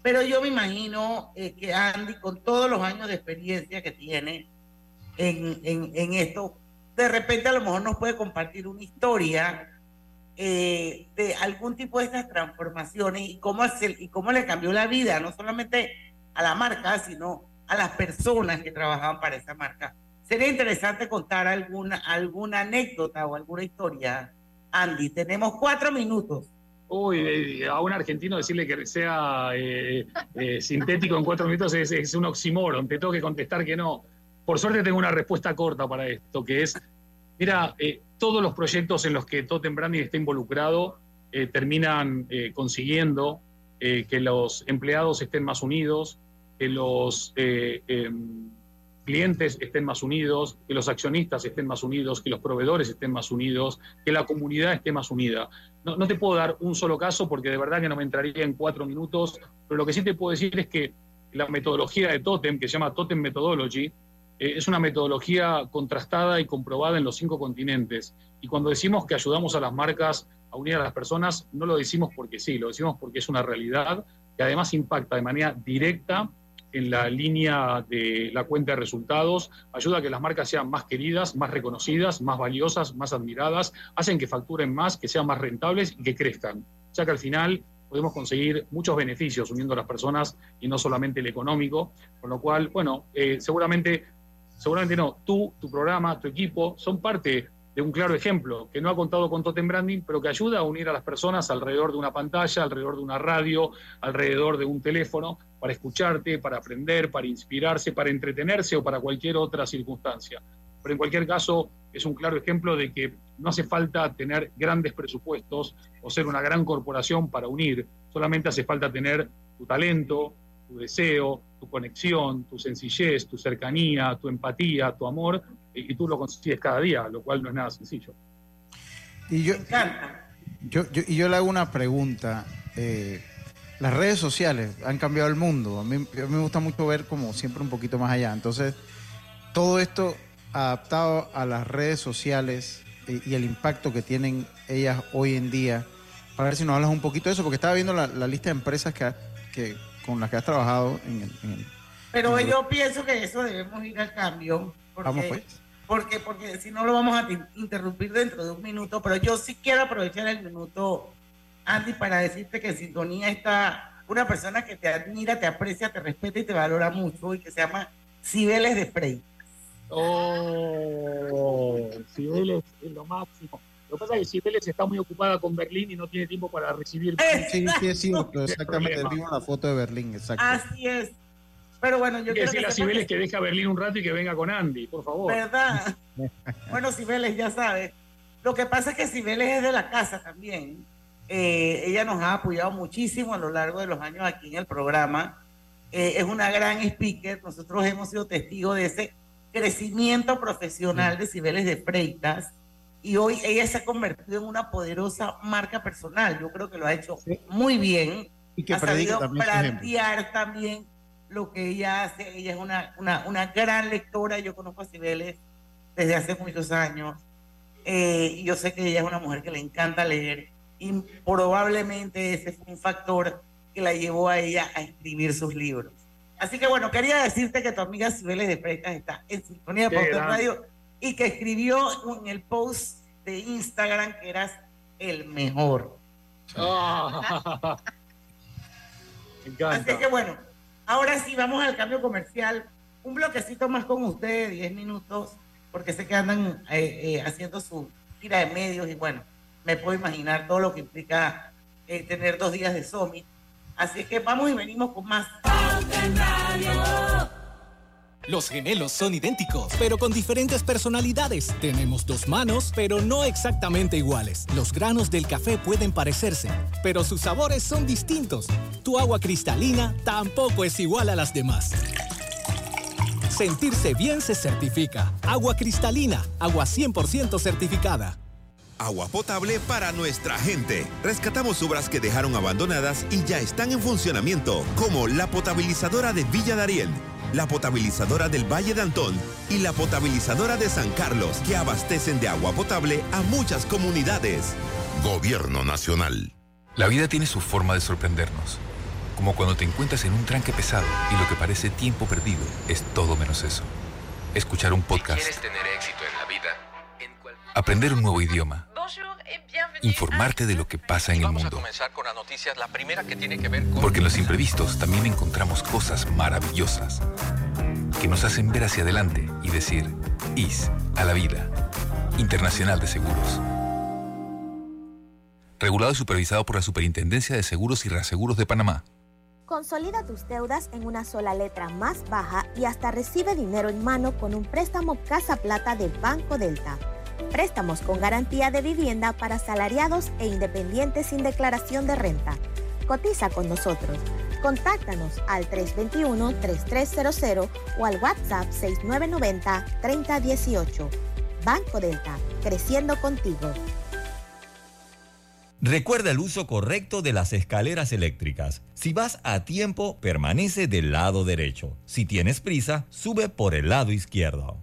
pero yo me imagino eh, que Andy, con todos los años de experiencia que tiene en, en, esto, de repente a lo mejor nos puede compartir una historia eh, de algún tipo de estas transformaciones y cómo, y cómo le cambió la vida, no solamente a la marca, sino a las personas que trabajaban para esa marca. Sería interesante contar alguna, alguna anécdota o alguna historia. Andy, tenemos cuatro minutos. Uy, a un argentino decirle que sea eh, eh, sintético en cuatro minutos es, un oxímoron. Te tengo que contestar que no. Por suerte tengo una respuesta corta para esto, que es, mira, eh, todos los proyectos en los que Totem Branding está involucrado terminan consiguiendo que los empleados estén más unidos, que los, em, clientes estén más unidos, que los accionistas estén más unidos, que los proveedores estén más unidos, que la comunidad esté más unida. No, no, te puedo dar un solo caso porque de verdad que no me entraría en cuatro minutos, pero lo que sí te puedo decir es que la metodología de Totem, que se llama Totem Methodology, eh, es una metodología contrastada y comprobada en los cinco continentes. Y cuando decimos que ayudamos a las marcas a unir a las personas, no lo decimos porque sí, lo decimos porque es una realidad que además impacta de manera directa en la línea de la cuenta de resultados, ayuda a que las marcas sean más queridas, más reconocidas, más valiosas, más admiradas, hacen que facturen más, que sean más rentables y que crezcan. Ya que al final podemos conseguir muchos beneficios uniendo a las personas y no solamente el económico, con lo cual, bueno, eh, seguramente, seguramente no, tú, tu programa, tu equipo son parte de un claro ejemplo, que no ha contado con Totem Branding, pero que ayuda a unir a las personas alrededor de una pantalla, alrededor de una radio, alrededor de un teléfono, para escucharte, para aprender, para inspirarse, para entretenerse o para cualquier otra circunstancia. Pero en cualquier caso, es un claro ejemplo de que no hace falta tener grandes presupuestos o ser una gran corporación para unir, solamente hace falta tener tu talento, tu deseo, tu conexión, tu sencillez, tu cercanía, tu empatía, tu amor, y, tú lo consigues cada día, lo cual no es nada sencillo. Y yo, yo, y yo le hago una pregunta. Eh, las redes sociales han cambiado el mundo. A mí, a mí me gusta mucho ver como siempre un poquito más allá. Entonces, todo esto adaptado a las redes sociales y, el impacto que tienen ellas hoy en día. Para ver si nos hablas un poquito de eso, porque estaba viendo la, lista de empresas que, que, con las que has trabajado en el... Pero yo pienso que eso debemos ir al cambio. Porque, vamos pues. Porque, porque si no lo vamos a interrumpir dentro de un minuto, pero yo sí quiero aprovechar el minuto, Andy, para decirte que en sintonía está una persona que te admira, te aprecia, te respeta y te valora mucho y que se llama Cibeles de Frey. Oh, Cibeles es lo máximo. Lo que pasa es que Cibeles está muy ocupada con Berlín y no tiene tiempo para recibir. Sí, sí, sí, exactamente. Vimos la foto de Berlín, exacto. Así es. Pero bueno, yo quiero decirle a Cibeles que... deja Berlín un rato y que venga con Andy, por favor. ¿Verdad? bueno, Cibeles, ya sabes. Lo que pasa es que Cibeles es de la casa también. Eh, ella nos ha apoyado muchísimo a lo largo de los años aquí en el programa. Eh, es una gran speaker. Nosotros hemos sido testigos de ese crecimiento profesional de Cibeles de Freitas. Y hoy ella se ha convertido en una poderosa marca personal. Yo creo que lo ha hecho muy bien. Y que ha sabido plantear también lo que ella hace. Ella es una, una, una gran lectora. Yo conozco a Cibeles desde hace muchos años. Eh, yo sé que ella es una mujer que le encanta leer. Y probablemente ese fue un factor que la llevó a ella a escribir sus libros. Así que bueno, quería decirte que tu amiga Cibeles de Freitas está en Sintonía de Radio y que escribió en el post de Instagram que eras el mejor. Ah. Así que bueno, Ahora sí, vamos al cambio comercial. Un bloquecito más con ustedes, 10 minutos, porque sé que andan eh, eh, haciendo su tira de medios y bueno, me puedo imaginar todo lo que implica eh, tener dos días de Summit. Así que vamos y venimos con más. Los gemelos son idénticos, pero con diferentes personalidades. Tenemos dos manos, pero no exactamente iguales. Los granos del café pueden parecerse, pero sus sabores son distintos. Tu agua cristalina tampoco es igual a las demás. Sentirse bien se certifica. Agua cristalina, agua 100% certificada. Agua potable para nuestra gente. Rescatamos obras que dejaron abandonadas y ya están en funcionamiento, como la potabilizadora de Villa Dariel la potabilizadora del Valle de Antón y la potabilizadora de San Carlos, que abastecen de agua potable a muchas comunidades. Gobierno Nacional. La vida tiene su forma de sorprendernos, como cuando te encuentras en un tranque pesado y lo que parece tiempo perdido es todo menos eso. Escuchar un podcast. quieres tener éxito en la vida, aprender un nuevo idioma informarte de lo que pasa en el mundo. Porque en los imprevistos también encontramos cosas maravillosas que nos hacen ver hacia adelante y decir, IS a la vida. Internacional de Seguros. Regulado y supervisado por la Superintendencia de Seguros y Reaseguros de Panamá. Consolida tus deudas en una sola letra más baja y hasta recibe dinero en mano con un préstamo Casa Plata del Banco Delta. Préstamos con garantía de vivienda para salariados e independientes sin declaración de renta. Cotiza con nosotros. Contáctanos al 321-3300 o al WhatsApp 6990-3018. Banco Delta, creciendo contigo. Recuerda el uso correcto de las escaleras eléctricas. Si vas a tiempo, permanece del lado derecho. Si tienes prisa, sube por el lado izquierdo.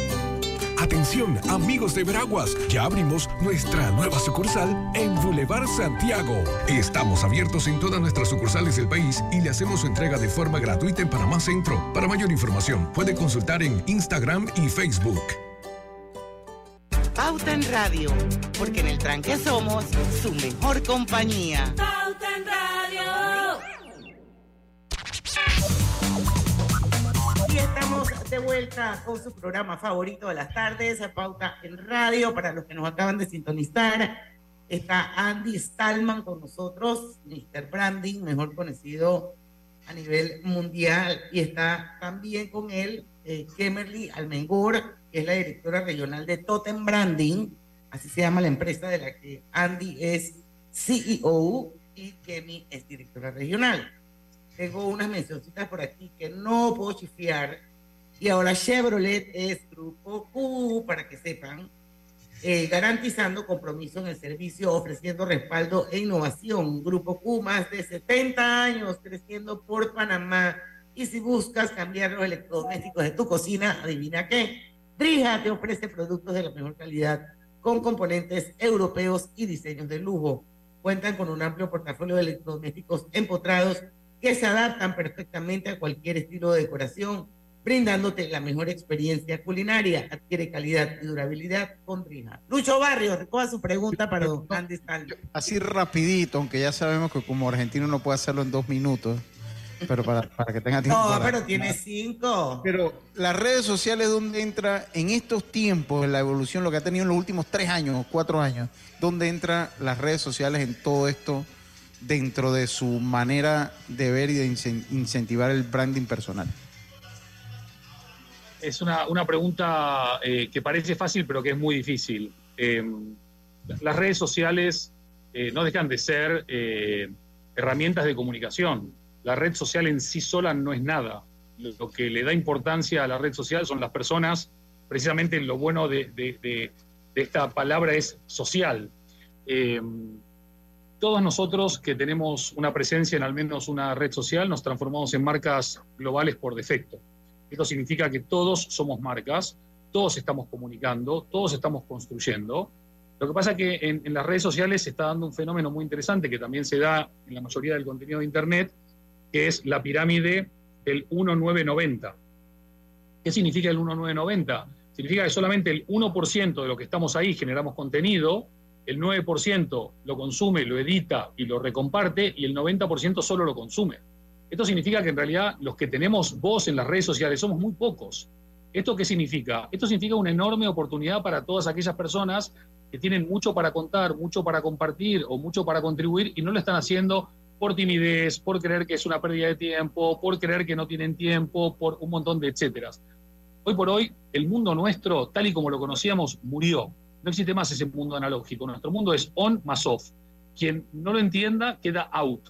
Atención, amigos de Veraguas, ya abrimos nuestra nueva sucursal en Boulevard Santiago. Estamos abiertos en todas nuestras sucursales del país y le hacemos su entrega de forma gratuita en Panamá Centro. Para mayor información, puede consultar en Instagram y Facebook. Pauta en Radio, porque en el tranque somos su mejor compañía. Pauta en Radio. Vuelta con su programa favorito de las tardes, Pauta en Radio. Para los que nos acaban de sintonizar, está Andy Stallman con nosotros, Mr. Branding, mejor conocido a nivel mundial. Y está también con él eh, Kemerly Almengor, que es la directora regional de Totem Branding, así se llama la empresa de la que Andy es CEO y Kemi es directora regional. Tengo unas mencioncitas por aquí que no puedo chifiar. Y ahora Chevrolet es Grupo Q, para que sepan, eh, garantizando compromiso en el servicio, ofreciendo respaldo e innovación. Grupo Q, más de 70 años creciendo por Panamá. Y si buscas cambiar los electrodomésticos de tu cocina, adivina qué. Drija te ofrece productos de la mejor calidad con componentes europeos y diseños de lujo. Cuentan con un amplio portafolio de electrodomésticos empotrados que se adaptan perfectamente a cualquier estilo de decoración, brindándote la mejor experiencia culinaria. Adquiere calidad y durabilidad con Drija. Lucho Barrio, recoja su pregunta para don Andy Stallo. Así rapidito, aunque ya sabemos que como argentino no puede hacerlo en dos minutos, pero para, para que tenga tiempo. No, para- pero tiene cinco. Pero las redes sociales, ¿dónde entra en estos tiempos, en la evolución, lo que ha tenido en los últimos tres años o cuatro años, dónde entra las redes sociales en todo esto dentro de su manera de ver y de incen- incentivar el branding personal? Es una, una pregunta eh, que parece fácil, pero que es muy difícil. Eh, las redes sociales eh, no dejan de ser eh, herramientas de comunicación. La red social en sí sola no es nada. Lo que le da importancia a la red social son las personas. Precisamente lo bueno de, de- esta palabra es social. Eh, todos nosotros que tenemos una presencia en al menos una red social nos transformamos en marcas globales por defecto. Esto significa que todos somos marcas, todos estamos comunicando, todos estamos construyendo. Lo que pasa es que en, en las redes sociales se está dando un fenómeno muy interesante que también se da en la mayoría del contenido de Internet, que es la pirámide del 1990. ¿Qué significa el 1990? Significa que solamente el 1% de lo que estamos ahí generamos contenido, el 9% lo consume, lo edita y lo recomparte, y el 90% solo lo consume. Esto significa que en realidad los que tenemos voz en las redes sociales somos muy pocos. ¿Esto qué significa? Esto significa una enorme oportunidad para todas aquellas personas que tienen mucho para contar, mucho para compartir o mucho para contribuir y no lo están haciendo por timidez, por creer que es una pérdida de tiempo, por creer que no tienen tiempo, por un montón de etcéteras. Hoy por hoy, el mundo nuestro, tal y como lo conocíamos, murió. No existe más ese mundo analógico. Nuestro mundo es on más off. Quien no lo entienda queda out.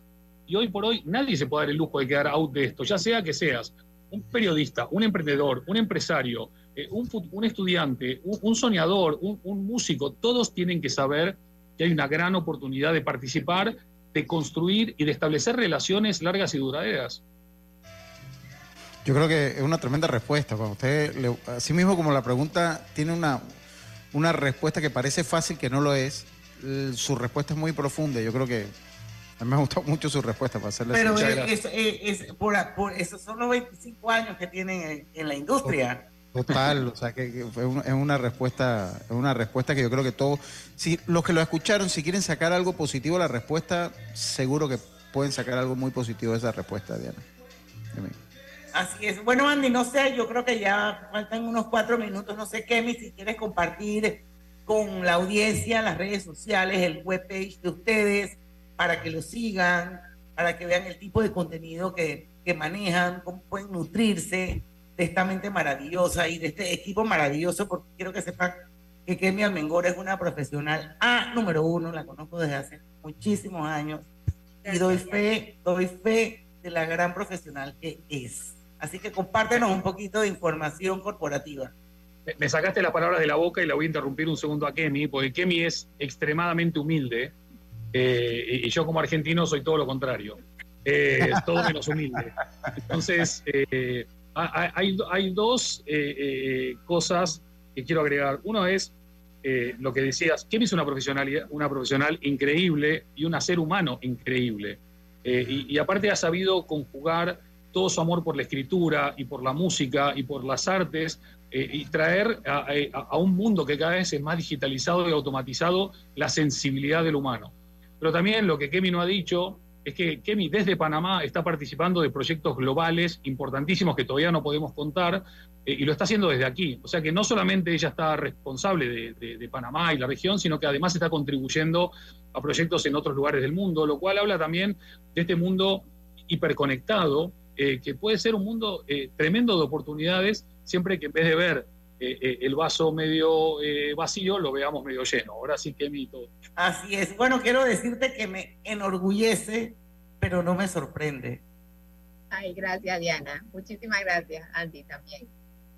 Y hoy por hoy nadie se puede dar el lujo de quedar out de esto, ya sea que seas un periodista, un emprendedor, un empresario, eh, un, estudiante, un, soñador, un, músico, todos tienen que saber que hay una gran oportunidad de participar, de construir y de establecer relaciones largas y duraderas. Yo creo que es una tremenda respuesta. Cuando usted, así mismo como la pregunta tiene una, una respuesta que parece fácil, que no lo es, su respuesta es muy profunda. Yo creo que a mí me ha gustado mucho su respuesta para hacerle Pero es, es- es- por, por esos son los 25 años que tienen en, en la industria. Total, o sea que, que fue un- es una respuesta, es una respuesta que yo creo que todos, si los que lo escucharon, si quieren sacar algo positivo de la respuesta, seguro que pueden sacar algo muy positivo de esa respuesta, Diana. Así es. Bueno, Andy, no sé, yo creo que ya faltan unos cuatro minutos. No sé, Kemi, si quieres compartir con la audiencia las redes sociales, el webpage de ustedes, para que lo sigan, para que vean el tipo de contenido que, que manejan, cómo pueden nutrirse de esta mente maravillosa y de este equipo maravilloso, porque quiero que sepan que Kemi Almengor es una profesional A número uno, la conozco desde hace muchísimos años y doy fe, doy fe de la gran profesional que es. Así que compártenos un poquito de información corporativa. Me sacaste las palabras de la boca y la voy a interrumpir un segundo a Kemi, porque Kemi es extremadamente humilde eh, y yo como argentino soy todo lo contrario. Eh, todo menos humilde. Entonces, eh, hay, hay, dos cosas que quiero agregar. Uno es lo que decías, Kemi es una, profesionalidad, una profesional increíble y un ser humano increíble. y, y aparte ha sabido conjugar todo su amor por la escritura y por la música y por las artes y traer a, un mundo que cada vez es más digitalizado y automatizado la sensibilidad del humano. Pero también lo que Kemi no ha dicho es que Kemi desde Panamá está participando de proyectos globales importantísimos que todavía no podemos contar eh, y lo está haciendo desde aquí. O sea que no solamente ella está responsable de, Panamá y la región, sino que además está contribuyendo a proyectos en otros lugares del mundo, lo cual habla también de este mundo hiperconectado eh, que puede ser un mundo eh, tremendo de oportunidades, siempre que en vez de ver eh, el vaso medio vacío, lo veamos medio lleno. Ahora sí que mito. Así es. Bueno, quiero decirte que me enorgullece, pero no me sorprende. Ay, gracias, Diana. Muchísimas gracias, Andy, también.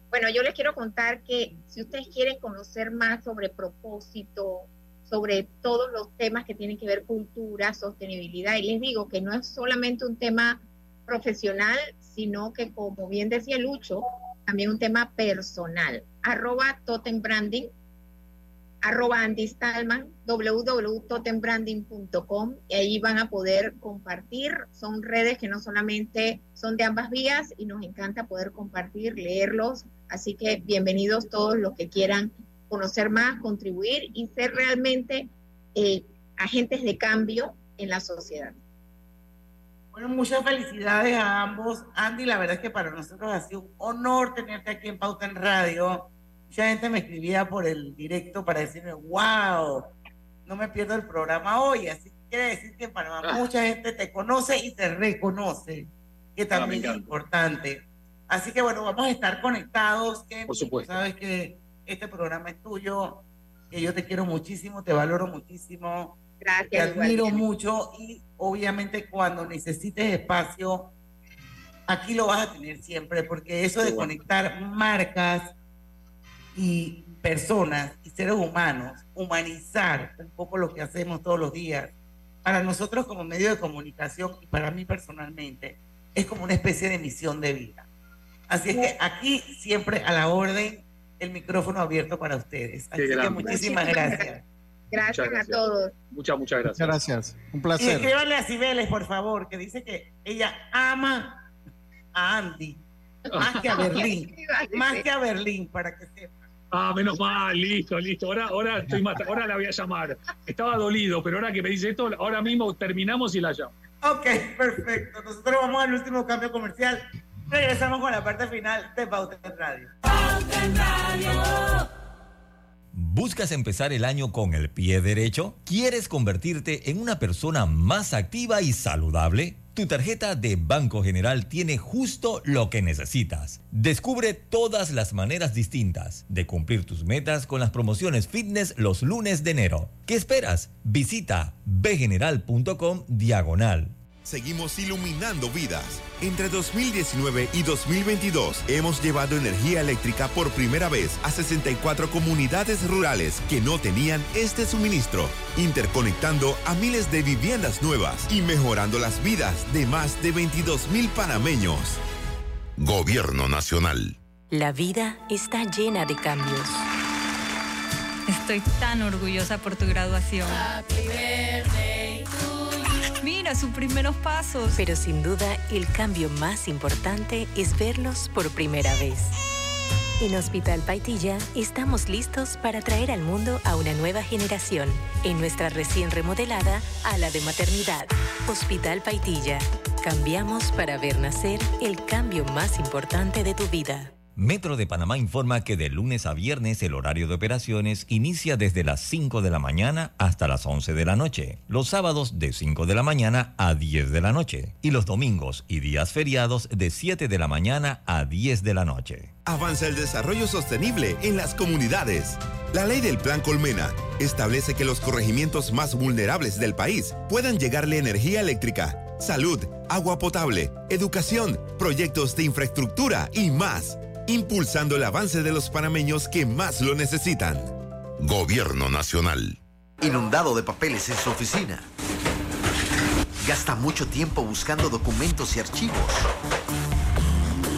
Bueno, yo les quiero contar que si ustedes quieren conocer más sobre propósito, sobre todos los temas que tienen que ver cultura, sostenibilidad, y les digo que no es solamente un tema profesional, sino que como bien decía Lucho, también un tema personal. Arroba Totem Branding, arroba Andy www.totembranding.com y ahí van a poder compartir. Son redes que no solamente son de ambas vías y nos encanta poder compartir, leerlos. Así que bienvenidos todos los que quieran conocer más, contribuir y ser realmente eh, agentes de cambio en la sociedad. Bueno, muchas felicidades a ambos. Andy, la verdad es que para nosotros ha sido un honor tenerte aquí en Pauta en Radio. Mucha gente me escribía por el directo para decirme, wow, no me pierdo el programa hoy. Así que quiere decir que para ah. mucha gente te conoce y te reconoce, que ah, también es importante. Así que bueno, vamos a estar conectados. Que, por supuesto. Sabes que este programa es tuyo, que yo te quiero muchísimo, te valoro muchísimo Gracias. Te admiro mucho y obviamente cuando necesites espacio, aquí lo vas a tener siempre, porque eso de conectar marcas y personas y seres humanos, humanizar un poco lo que hacemos todos los días, para nosotros como medio de comunicación y para mí personalmente, es como una especie de misión de vida. Así es que aquí siempre a la orden, el micrófono abierto para ustedes. Así que muchísimas gracias. Gracias, a todos. Muchas, muchas gracias. Muchas gracias. Un placer. Y escríbanle a Cibeles, por favor, que dice que ella ama a Andy más que a Berlín. más que a Berlín, para que sepa. Ah, menos mal, listo, listo. Ahora, ahora estoy más, ahora la voy a llamar. Estaba dolido, pero ahora que me dice esto, ahora mismo terminamos y la llamo. Ok, perfecto. Nosotros vamos al último cambio comercial. Regresamos con la parte final de Pauta Radio. Pauta Radio. ¿Buscas empezar el año con el pie derecho? ¿Quieres convertirte en una persona más activa y saludable? Tu tarjeta de Banco General tiene justo lo que necesitas. Descubre todas las maneras distintas de cumplir tus metas con las promociones fitness los lunes de enero. ¿Qué esperas? Visita bgeneral.com diagonal Seguimos iluminando vidas. Entre 2019 y 2022 hemos llevado energía eléctrica por primera vez a 64 comunidades rurales que no tenían este suministro, interconectando a miles de viviendas nuevas y mejorando las vidas de más de 22 mil panameños. Gobierno Nacional. La vida está llena de cambios. Estoy tan orgullosa por tu graduación. Sus primeros pasos. Pero sin duda, el cambio más importante es verlos por primera vez. En Hospital Paitilla estamos listos para traer al mundo a una nueva generación en nuestra recién remodelada ala de maternidad. Hospital Paitilla Cambiamos para ver nacer el cambio más importante de tu vida. Metro de Panamá informa que de lunes a viernes el horario de operaciones inicia desde las 5 de la mañana hasta las 11 de la noche, los sábados de 5 de la mañana a 10 de la noche y los domingos y días feriados de 7 de la mañana a 10 de la noche. Avanza el desarrollo sostenible en las comunidades. La ley del Plan Colmena establece que los corregimientos más vulnerables del país puedan llegarle energía eléctrica, salud, agua potable, educación, proyectos de infraestructura y más impulsando el avance de los panameños que más lo necesitan. Gobierno Nacional. Inundado de papeles en su oficina. Gasta mucho tiempo buscando documentos y archivos.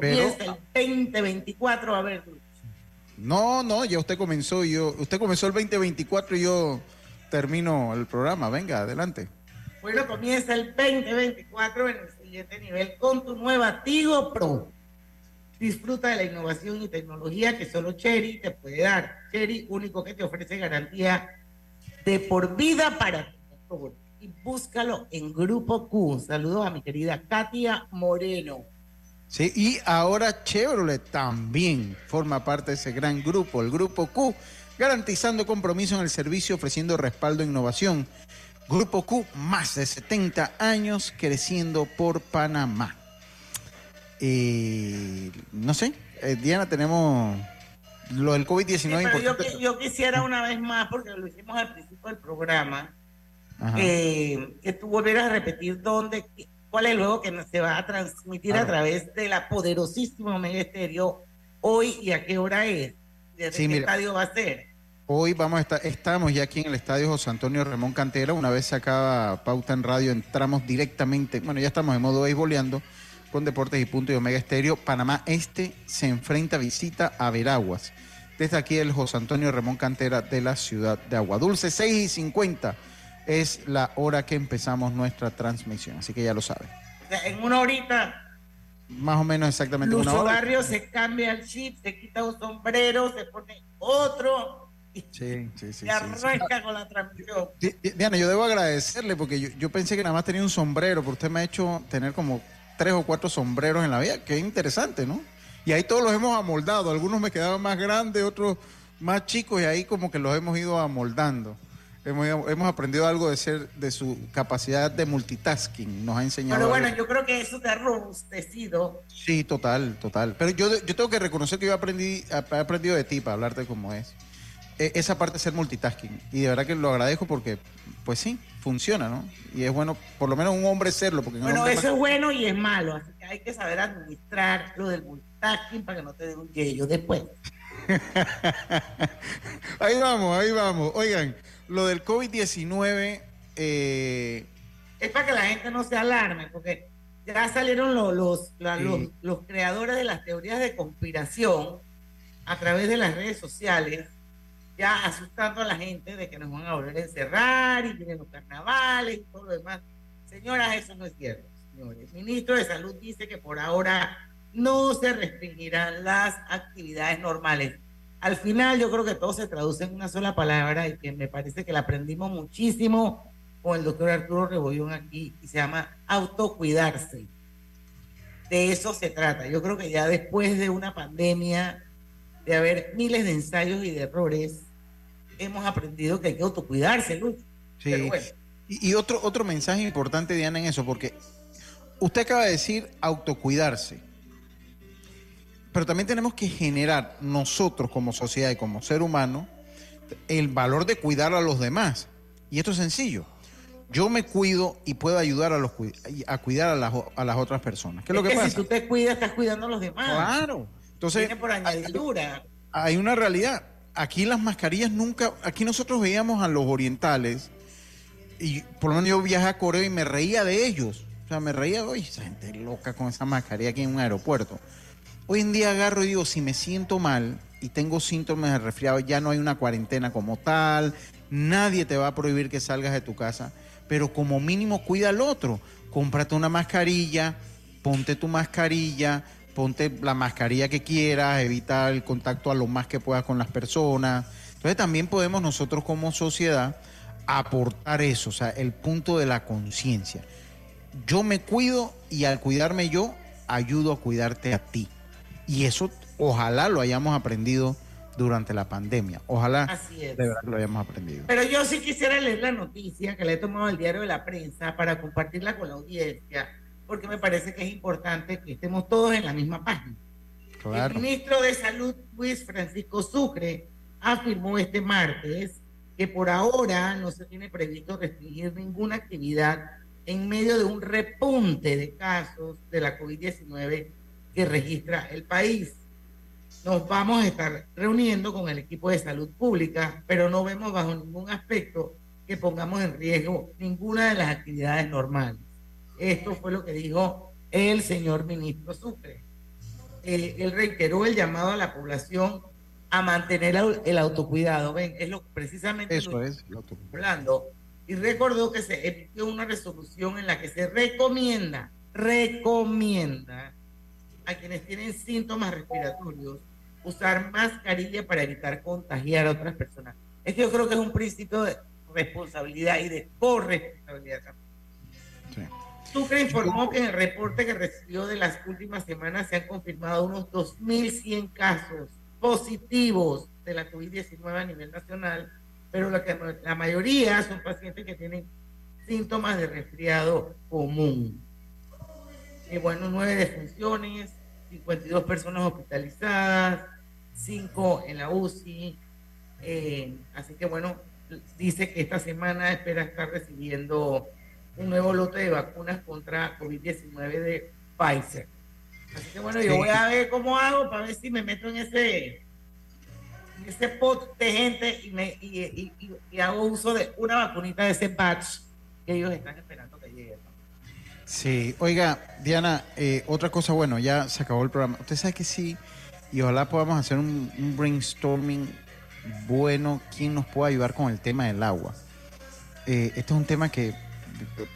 Comienza el 2024. A ver, No, no, ya usted comenzó, yo, usted comenzó el 2024 y yo termino el programa. Venga, adelante. Bueno, comienza el 2024 en el siguiente nivel con tu nueva Tigo Pro. Disfruta de la innovación y tecnología que solo Cherry te puede dar. Cherry, único que te ofrece garantía de por vida para tu y búscalo en Grupo Q. Saludos a mi querida Katia Moreno. Sí, y ahora Chevrolet también forma parte de ese gran grupo, el Grupo Q, garantizando compromiso en el servicio, ofreciendo respaldo e innovación. Grupo Q, más de 70 años creciendo por Panamá. Eh, no sé, eh, Diana, tenemos lo del COVID-19. yo, yo, quisiera una vez más, porque lo hicimos al principio del programa, eh, que tú volvieras a repetir dónde, cuál es el juego que se va a transmitir a través de la poderosísima Omega Estéreo hoy y a qué hora es, desde qué estadio va a ser. Hoy vamos a estar, estamos ya aquí en el estadio José Antonio Ramón Cantera. Una vez se acaba Pauta en Radio, entramos directamente, bueno, ya estamos en modo beisboleando con Deportes y Punto y Omega Estéreo. Panamá Este se enfrenta, visita a Veraguas. Desde aquí el José Antonio Ramón Cantera de la ciudad de Aguadulce, 6 y 50 es la hora que empezamos nuestra transmisión. Así que ya lo saben. en una horita. Más o menos exactamente Lucho una hora. Barrio se cambia el chip, se quita un sombrero, se pone otro. Y sí, sí, sí. arranca con la transmisión. Diana, yo debo agradecerle porque yo, yo pensé que nada más tenía un sombrero, pero usted me ha hecho tener como tres o cuatro sombreros en la vida. Qué interesante, ¿no? Y ahí todos los hemos amoldado. Algunos me quedaban más grandes, otros más chicos, y ahí como que los hemos ido amoldando. Hemos, aprendido algo de ser, de su capacidad de multitasking, nos ha enseñado. Pero bueno, yo creo que eso te ha robustecido. Sí, total, total. Pero yo, yo tengo que reconocer que yo aprendí, he aprendido de ti para hablarte como es. E, esa parte de ser multitasking. Y de verdad que lo agradezco porque, pues sí, funciona, ¿no? Y es bueno, por lo menos un hombre serlo. Porque bueno, eso es bueno y es malo. Así que hay que saber administrar lo del multitasking para que no te dé un yello después. ahí vamos, ahí vamos. Oigan, lo del COVID-19... Eh, es para que la gente no se alarme, porque ya salieron los, los, los, creadores de las teorías de conspiración a través de las redes sociales, ya asustando a la gente de que nos van a volver a encerrar y tienen los carnavales y todo lo demás. Señoras, eso no es cierto, señores. El ministro de Salud dice que por ahora no se restringirán las actividades normales al final yo creo que todo se traduce en una sola palabra y que me parece que la aprendimos muchísimo con el doctor Arturo Rebollón aquí y se llama autocuidarse. De eso se trata. Yo creo que ya después de una pandemia, de haber miles de ensayos y de errores, hemos aprendido que hay que autocuidarse, Luz. Sí. y, y otro, otro mensaje importante, Diana, en eso, porque usted acaba de decir autocuidarse pero también tenemos que generar nosotros como sociedad y como ser humano el valor de cuidar a los demás. Y esto es sencillo. yo me cuido y puedo ayudar a, los, a cuidar a las, a las otras personas. ¿Qué es, lo que, pasa? Si tú te cuidas, estás cuidando a los demás. Claro. Entonces, Viene por añadidura. Hay una realidad. Aquí las mascarillas nunca, aquí nosotros veíamos a los orientales y por lo menos yo viajé a Corea y me reía de ellos. O sea, me reía, oye, esa gente loca con esa mascarilla aquí en un aeropuerto. Hoy en día agarro y digo, si me siento mal y tengo síntomas de resfriado, ya no hay una cuarentena como tal, nadie te va a prohibir que salgas de tu casa, pero como mínimo cuida al otro. Cómprate una mascarilla, ponte tu mascarilla, ponte la mascarilla que quieras, evita el contacto a lo más que puedas con las personas. Entonces también podemos nosotros como sociedad aportar eso, o sea, el punto de la conciencia. Yo me cuido y al cuidarme yo, ayudo a cuidarte a ti. Y eso ojalá lo hayamos aprendido durante la pandemia. Ojalá de verdad lo hayamos aprendido. Pero yo sí quisiera leer la noticia que le he tomado el diario de la prensa para compartirla con la audiencia, porque me parece que es importante que estemos todos en la misma página. El ministro de Salud, Luis Francisco Sucre, afirmó este martes que por ahora no se tiene previsto restringir ninguna actividad en medio de un repunte de casos de la COVID-19 que registra el país. Nos vamos a estar reuniendo con el equipo de salud pública, pero no vemos bajo ningún aspecto que pongamos en riesgo ninguna de las actividades normales. Esto fue lo que dijo el señor ministro Sucre. Eh, él reiteró el llamado a la población a mantener el autocuidado. Ven, es lo precisamente Eso es, hablando. Y recordó que se emitió una resolución en la que se recomienda, recomienda a quienes tienen síntomas respiratorios usar mascarilla para evitar contagiar a otras personas. Es que yo creo que es un principio de responsabilidad y de corresponsabilidad también. Sucre informó que en el reporte que recibió de las últimas semanas se han confirmado unos 2.100 casos positivos de la COVID-19 a nivel nacional, pero la, la mayoría son pacientes que tienen síntomas de resfriado común. Y bueno, nueve defunciones, 52 personas hospitalizadas, 5 en la UCI. Eh, así que bueno, dice que esta semana espera estar recibiendo un nuevo lote de vacunas contra COVID-19 de Pfizer. Así que bueno, yo voy a ver cómo hago para ver si me meto en ese, en ese pot de gente y, me, y, y, hago uso de una vacunita de ese batch que ellos están esperando. Sí, oiga, Diana, eh, otra cosa, bueno, ya se acabó el programa. Usted sabe que sí, y ojalá podamos hacer un, brainstorming bueno, quién nos puede ayudar con el tema del agua. Eh, este es un tema que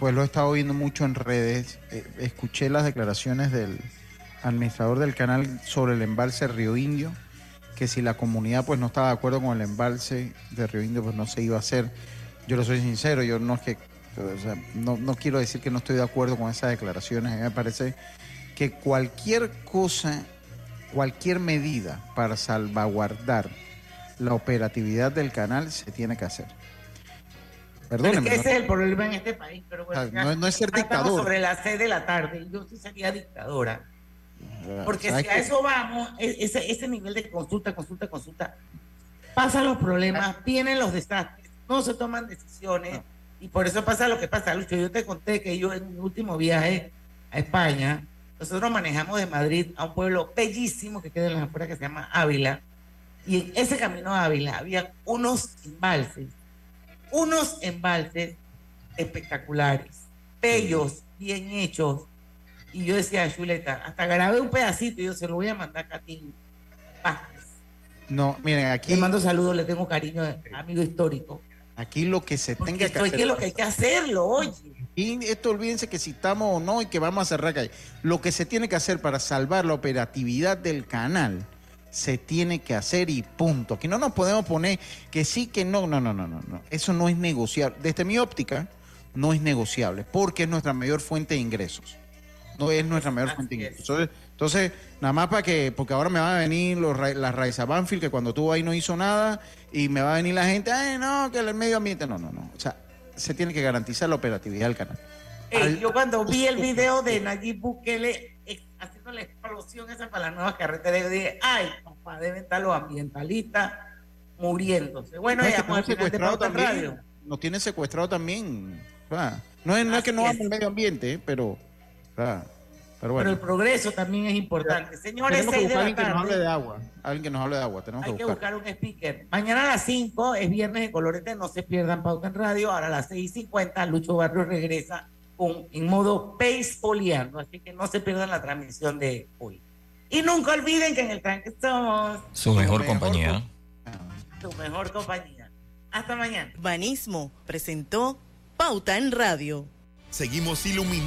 pues lo he estado viendo mucho en redes. Eh, escuché las declaraciones del administrador del canal sobre el embalse Río Indio, que si la comunidad pues no estaba de acuerdo con el embalse de Río Indio, pues no se iba a hacer. Yo lo soy sincero, yo no es que, no, no quiero decir que no estoy de acuerdo con esas declaraciones. A mí me parece que cualquier cosa, cualquier medida para salvaguardar la operatividad del canal se tiene que hacer. Perdóneme. ese es el problema en este país. Pero bueno, no, es ser dictador. Sobre las seis de la tarde, yo sí sería dictadora. Porque si a eso vamos, e-, ese, ese nivel de consulta, consulta, consulta, pasan los problemas, vienen los desastres, no se toman decisiones y por eso pasa lo que pasa, Lucho. Yo te conté que yo en mi último viaje a España, nosotros manejamos de Madrid a un pueblo bellísimo que queda en las afueras que se llama Ávila y en ese camino a Ávila había unos embalses unos embalses espectaculares, bellos, bien hechos. Y yo decía a Chuleta, hasta grabé un pedacito y yo se lo voy a mandar a Catín No, miren, aquí. Le mando saludos, le tengo cariño, amigo histórico. Aquí lo que se tenga que hacer. Que lo que hay que hacerlo, oye. Y esto olvídense que si estamos o no y que vamos a cerrar calle. Lo que se tiene que hacer para salvar la operatividad del canal se tiene que hacer y punto. Que no nos podemos poner que sí, que no, no, no, no, no, no. Eso no es negociable. Desde mi óptica, no es negociable, porque es nuestra mayor fuente de ingresos. No es nuestra mayor fuente de ingresos. Entonces, nada más para que, porque ahora me van a venir los, las raíces Banfield, que cuando estuvo ahí no hizo nada, y me va a venir la gente, ay, no, que el medio ambiente, no, no, no. O sea, se tiene que garantizar la operatividad del canal. yo cuando vi el video de Nayib Bukele haciendo la explosión esa para la nueva carretera. Y dije, ay, papá, deben estar los ambientalistas muriéndose. Bueno, ya secuestrado también. Nos tienen secuestrado también Ah, no, es, no es que no ame el medio ambiente, pero, ah, pero bueno. Pero el progreso también es importante. Señores, Tenemos que buscar alguien que nos hable de agua. Alguien que nos hable de agua. Tenemos Hay que que buscar. un speaker. Mañana a las 5 es viernes de colorete, no se pierdan pauta en radio. Ahora a las 6 y 50 Lucho Barrio regresa con, en modo pacepoliano, así que no se pierdan la transmisión de hoy. Y nunca olviden que en el tanque somos Su mejor compañía. tu mejor compañía. Hasta mañana. Banismo presentó Pauta en Radio. Seguimos iluminando.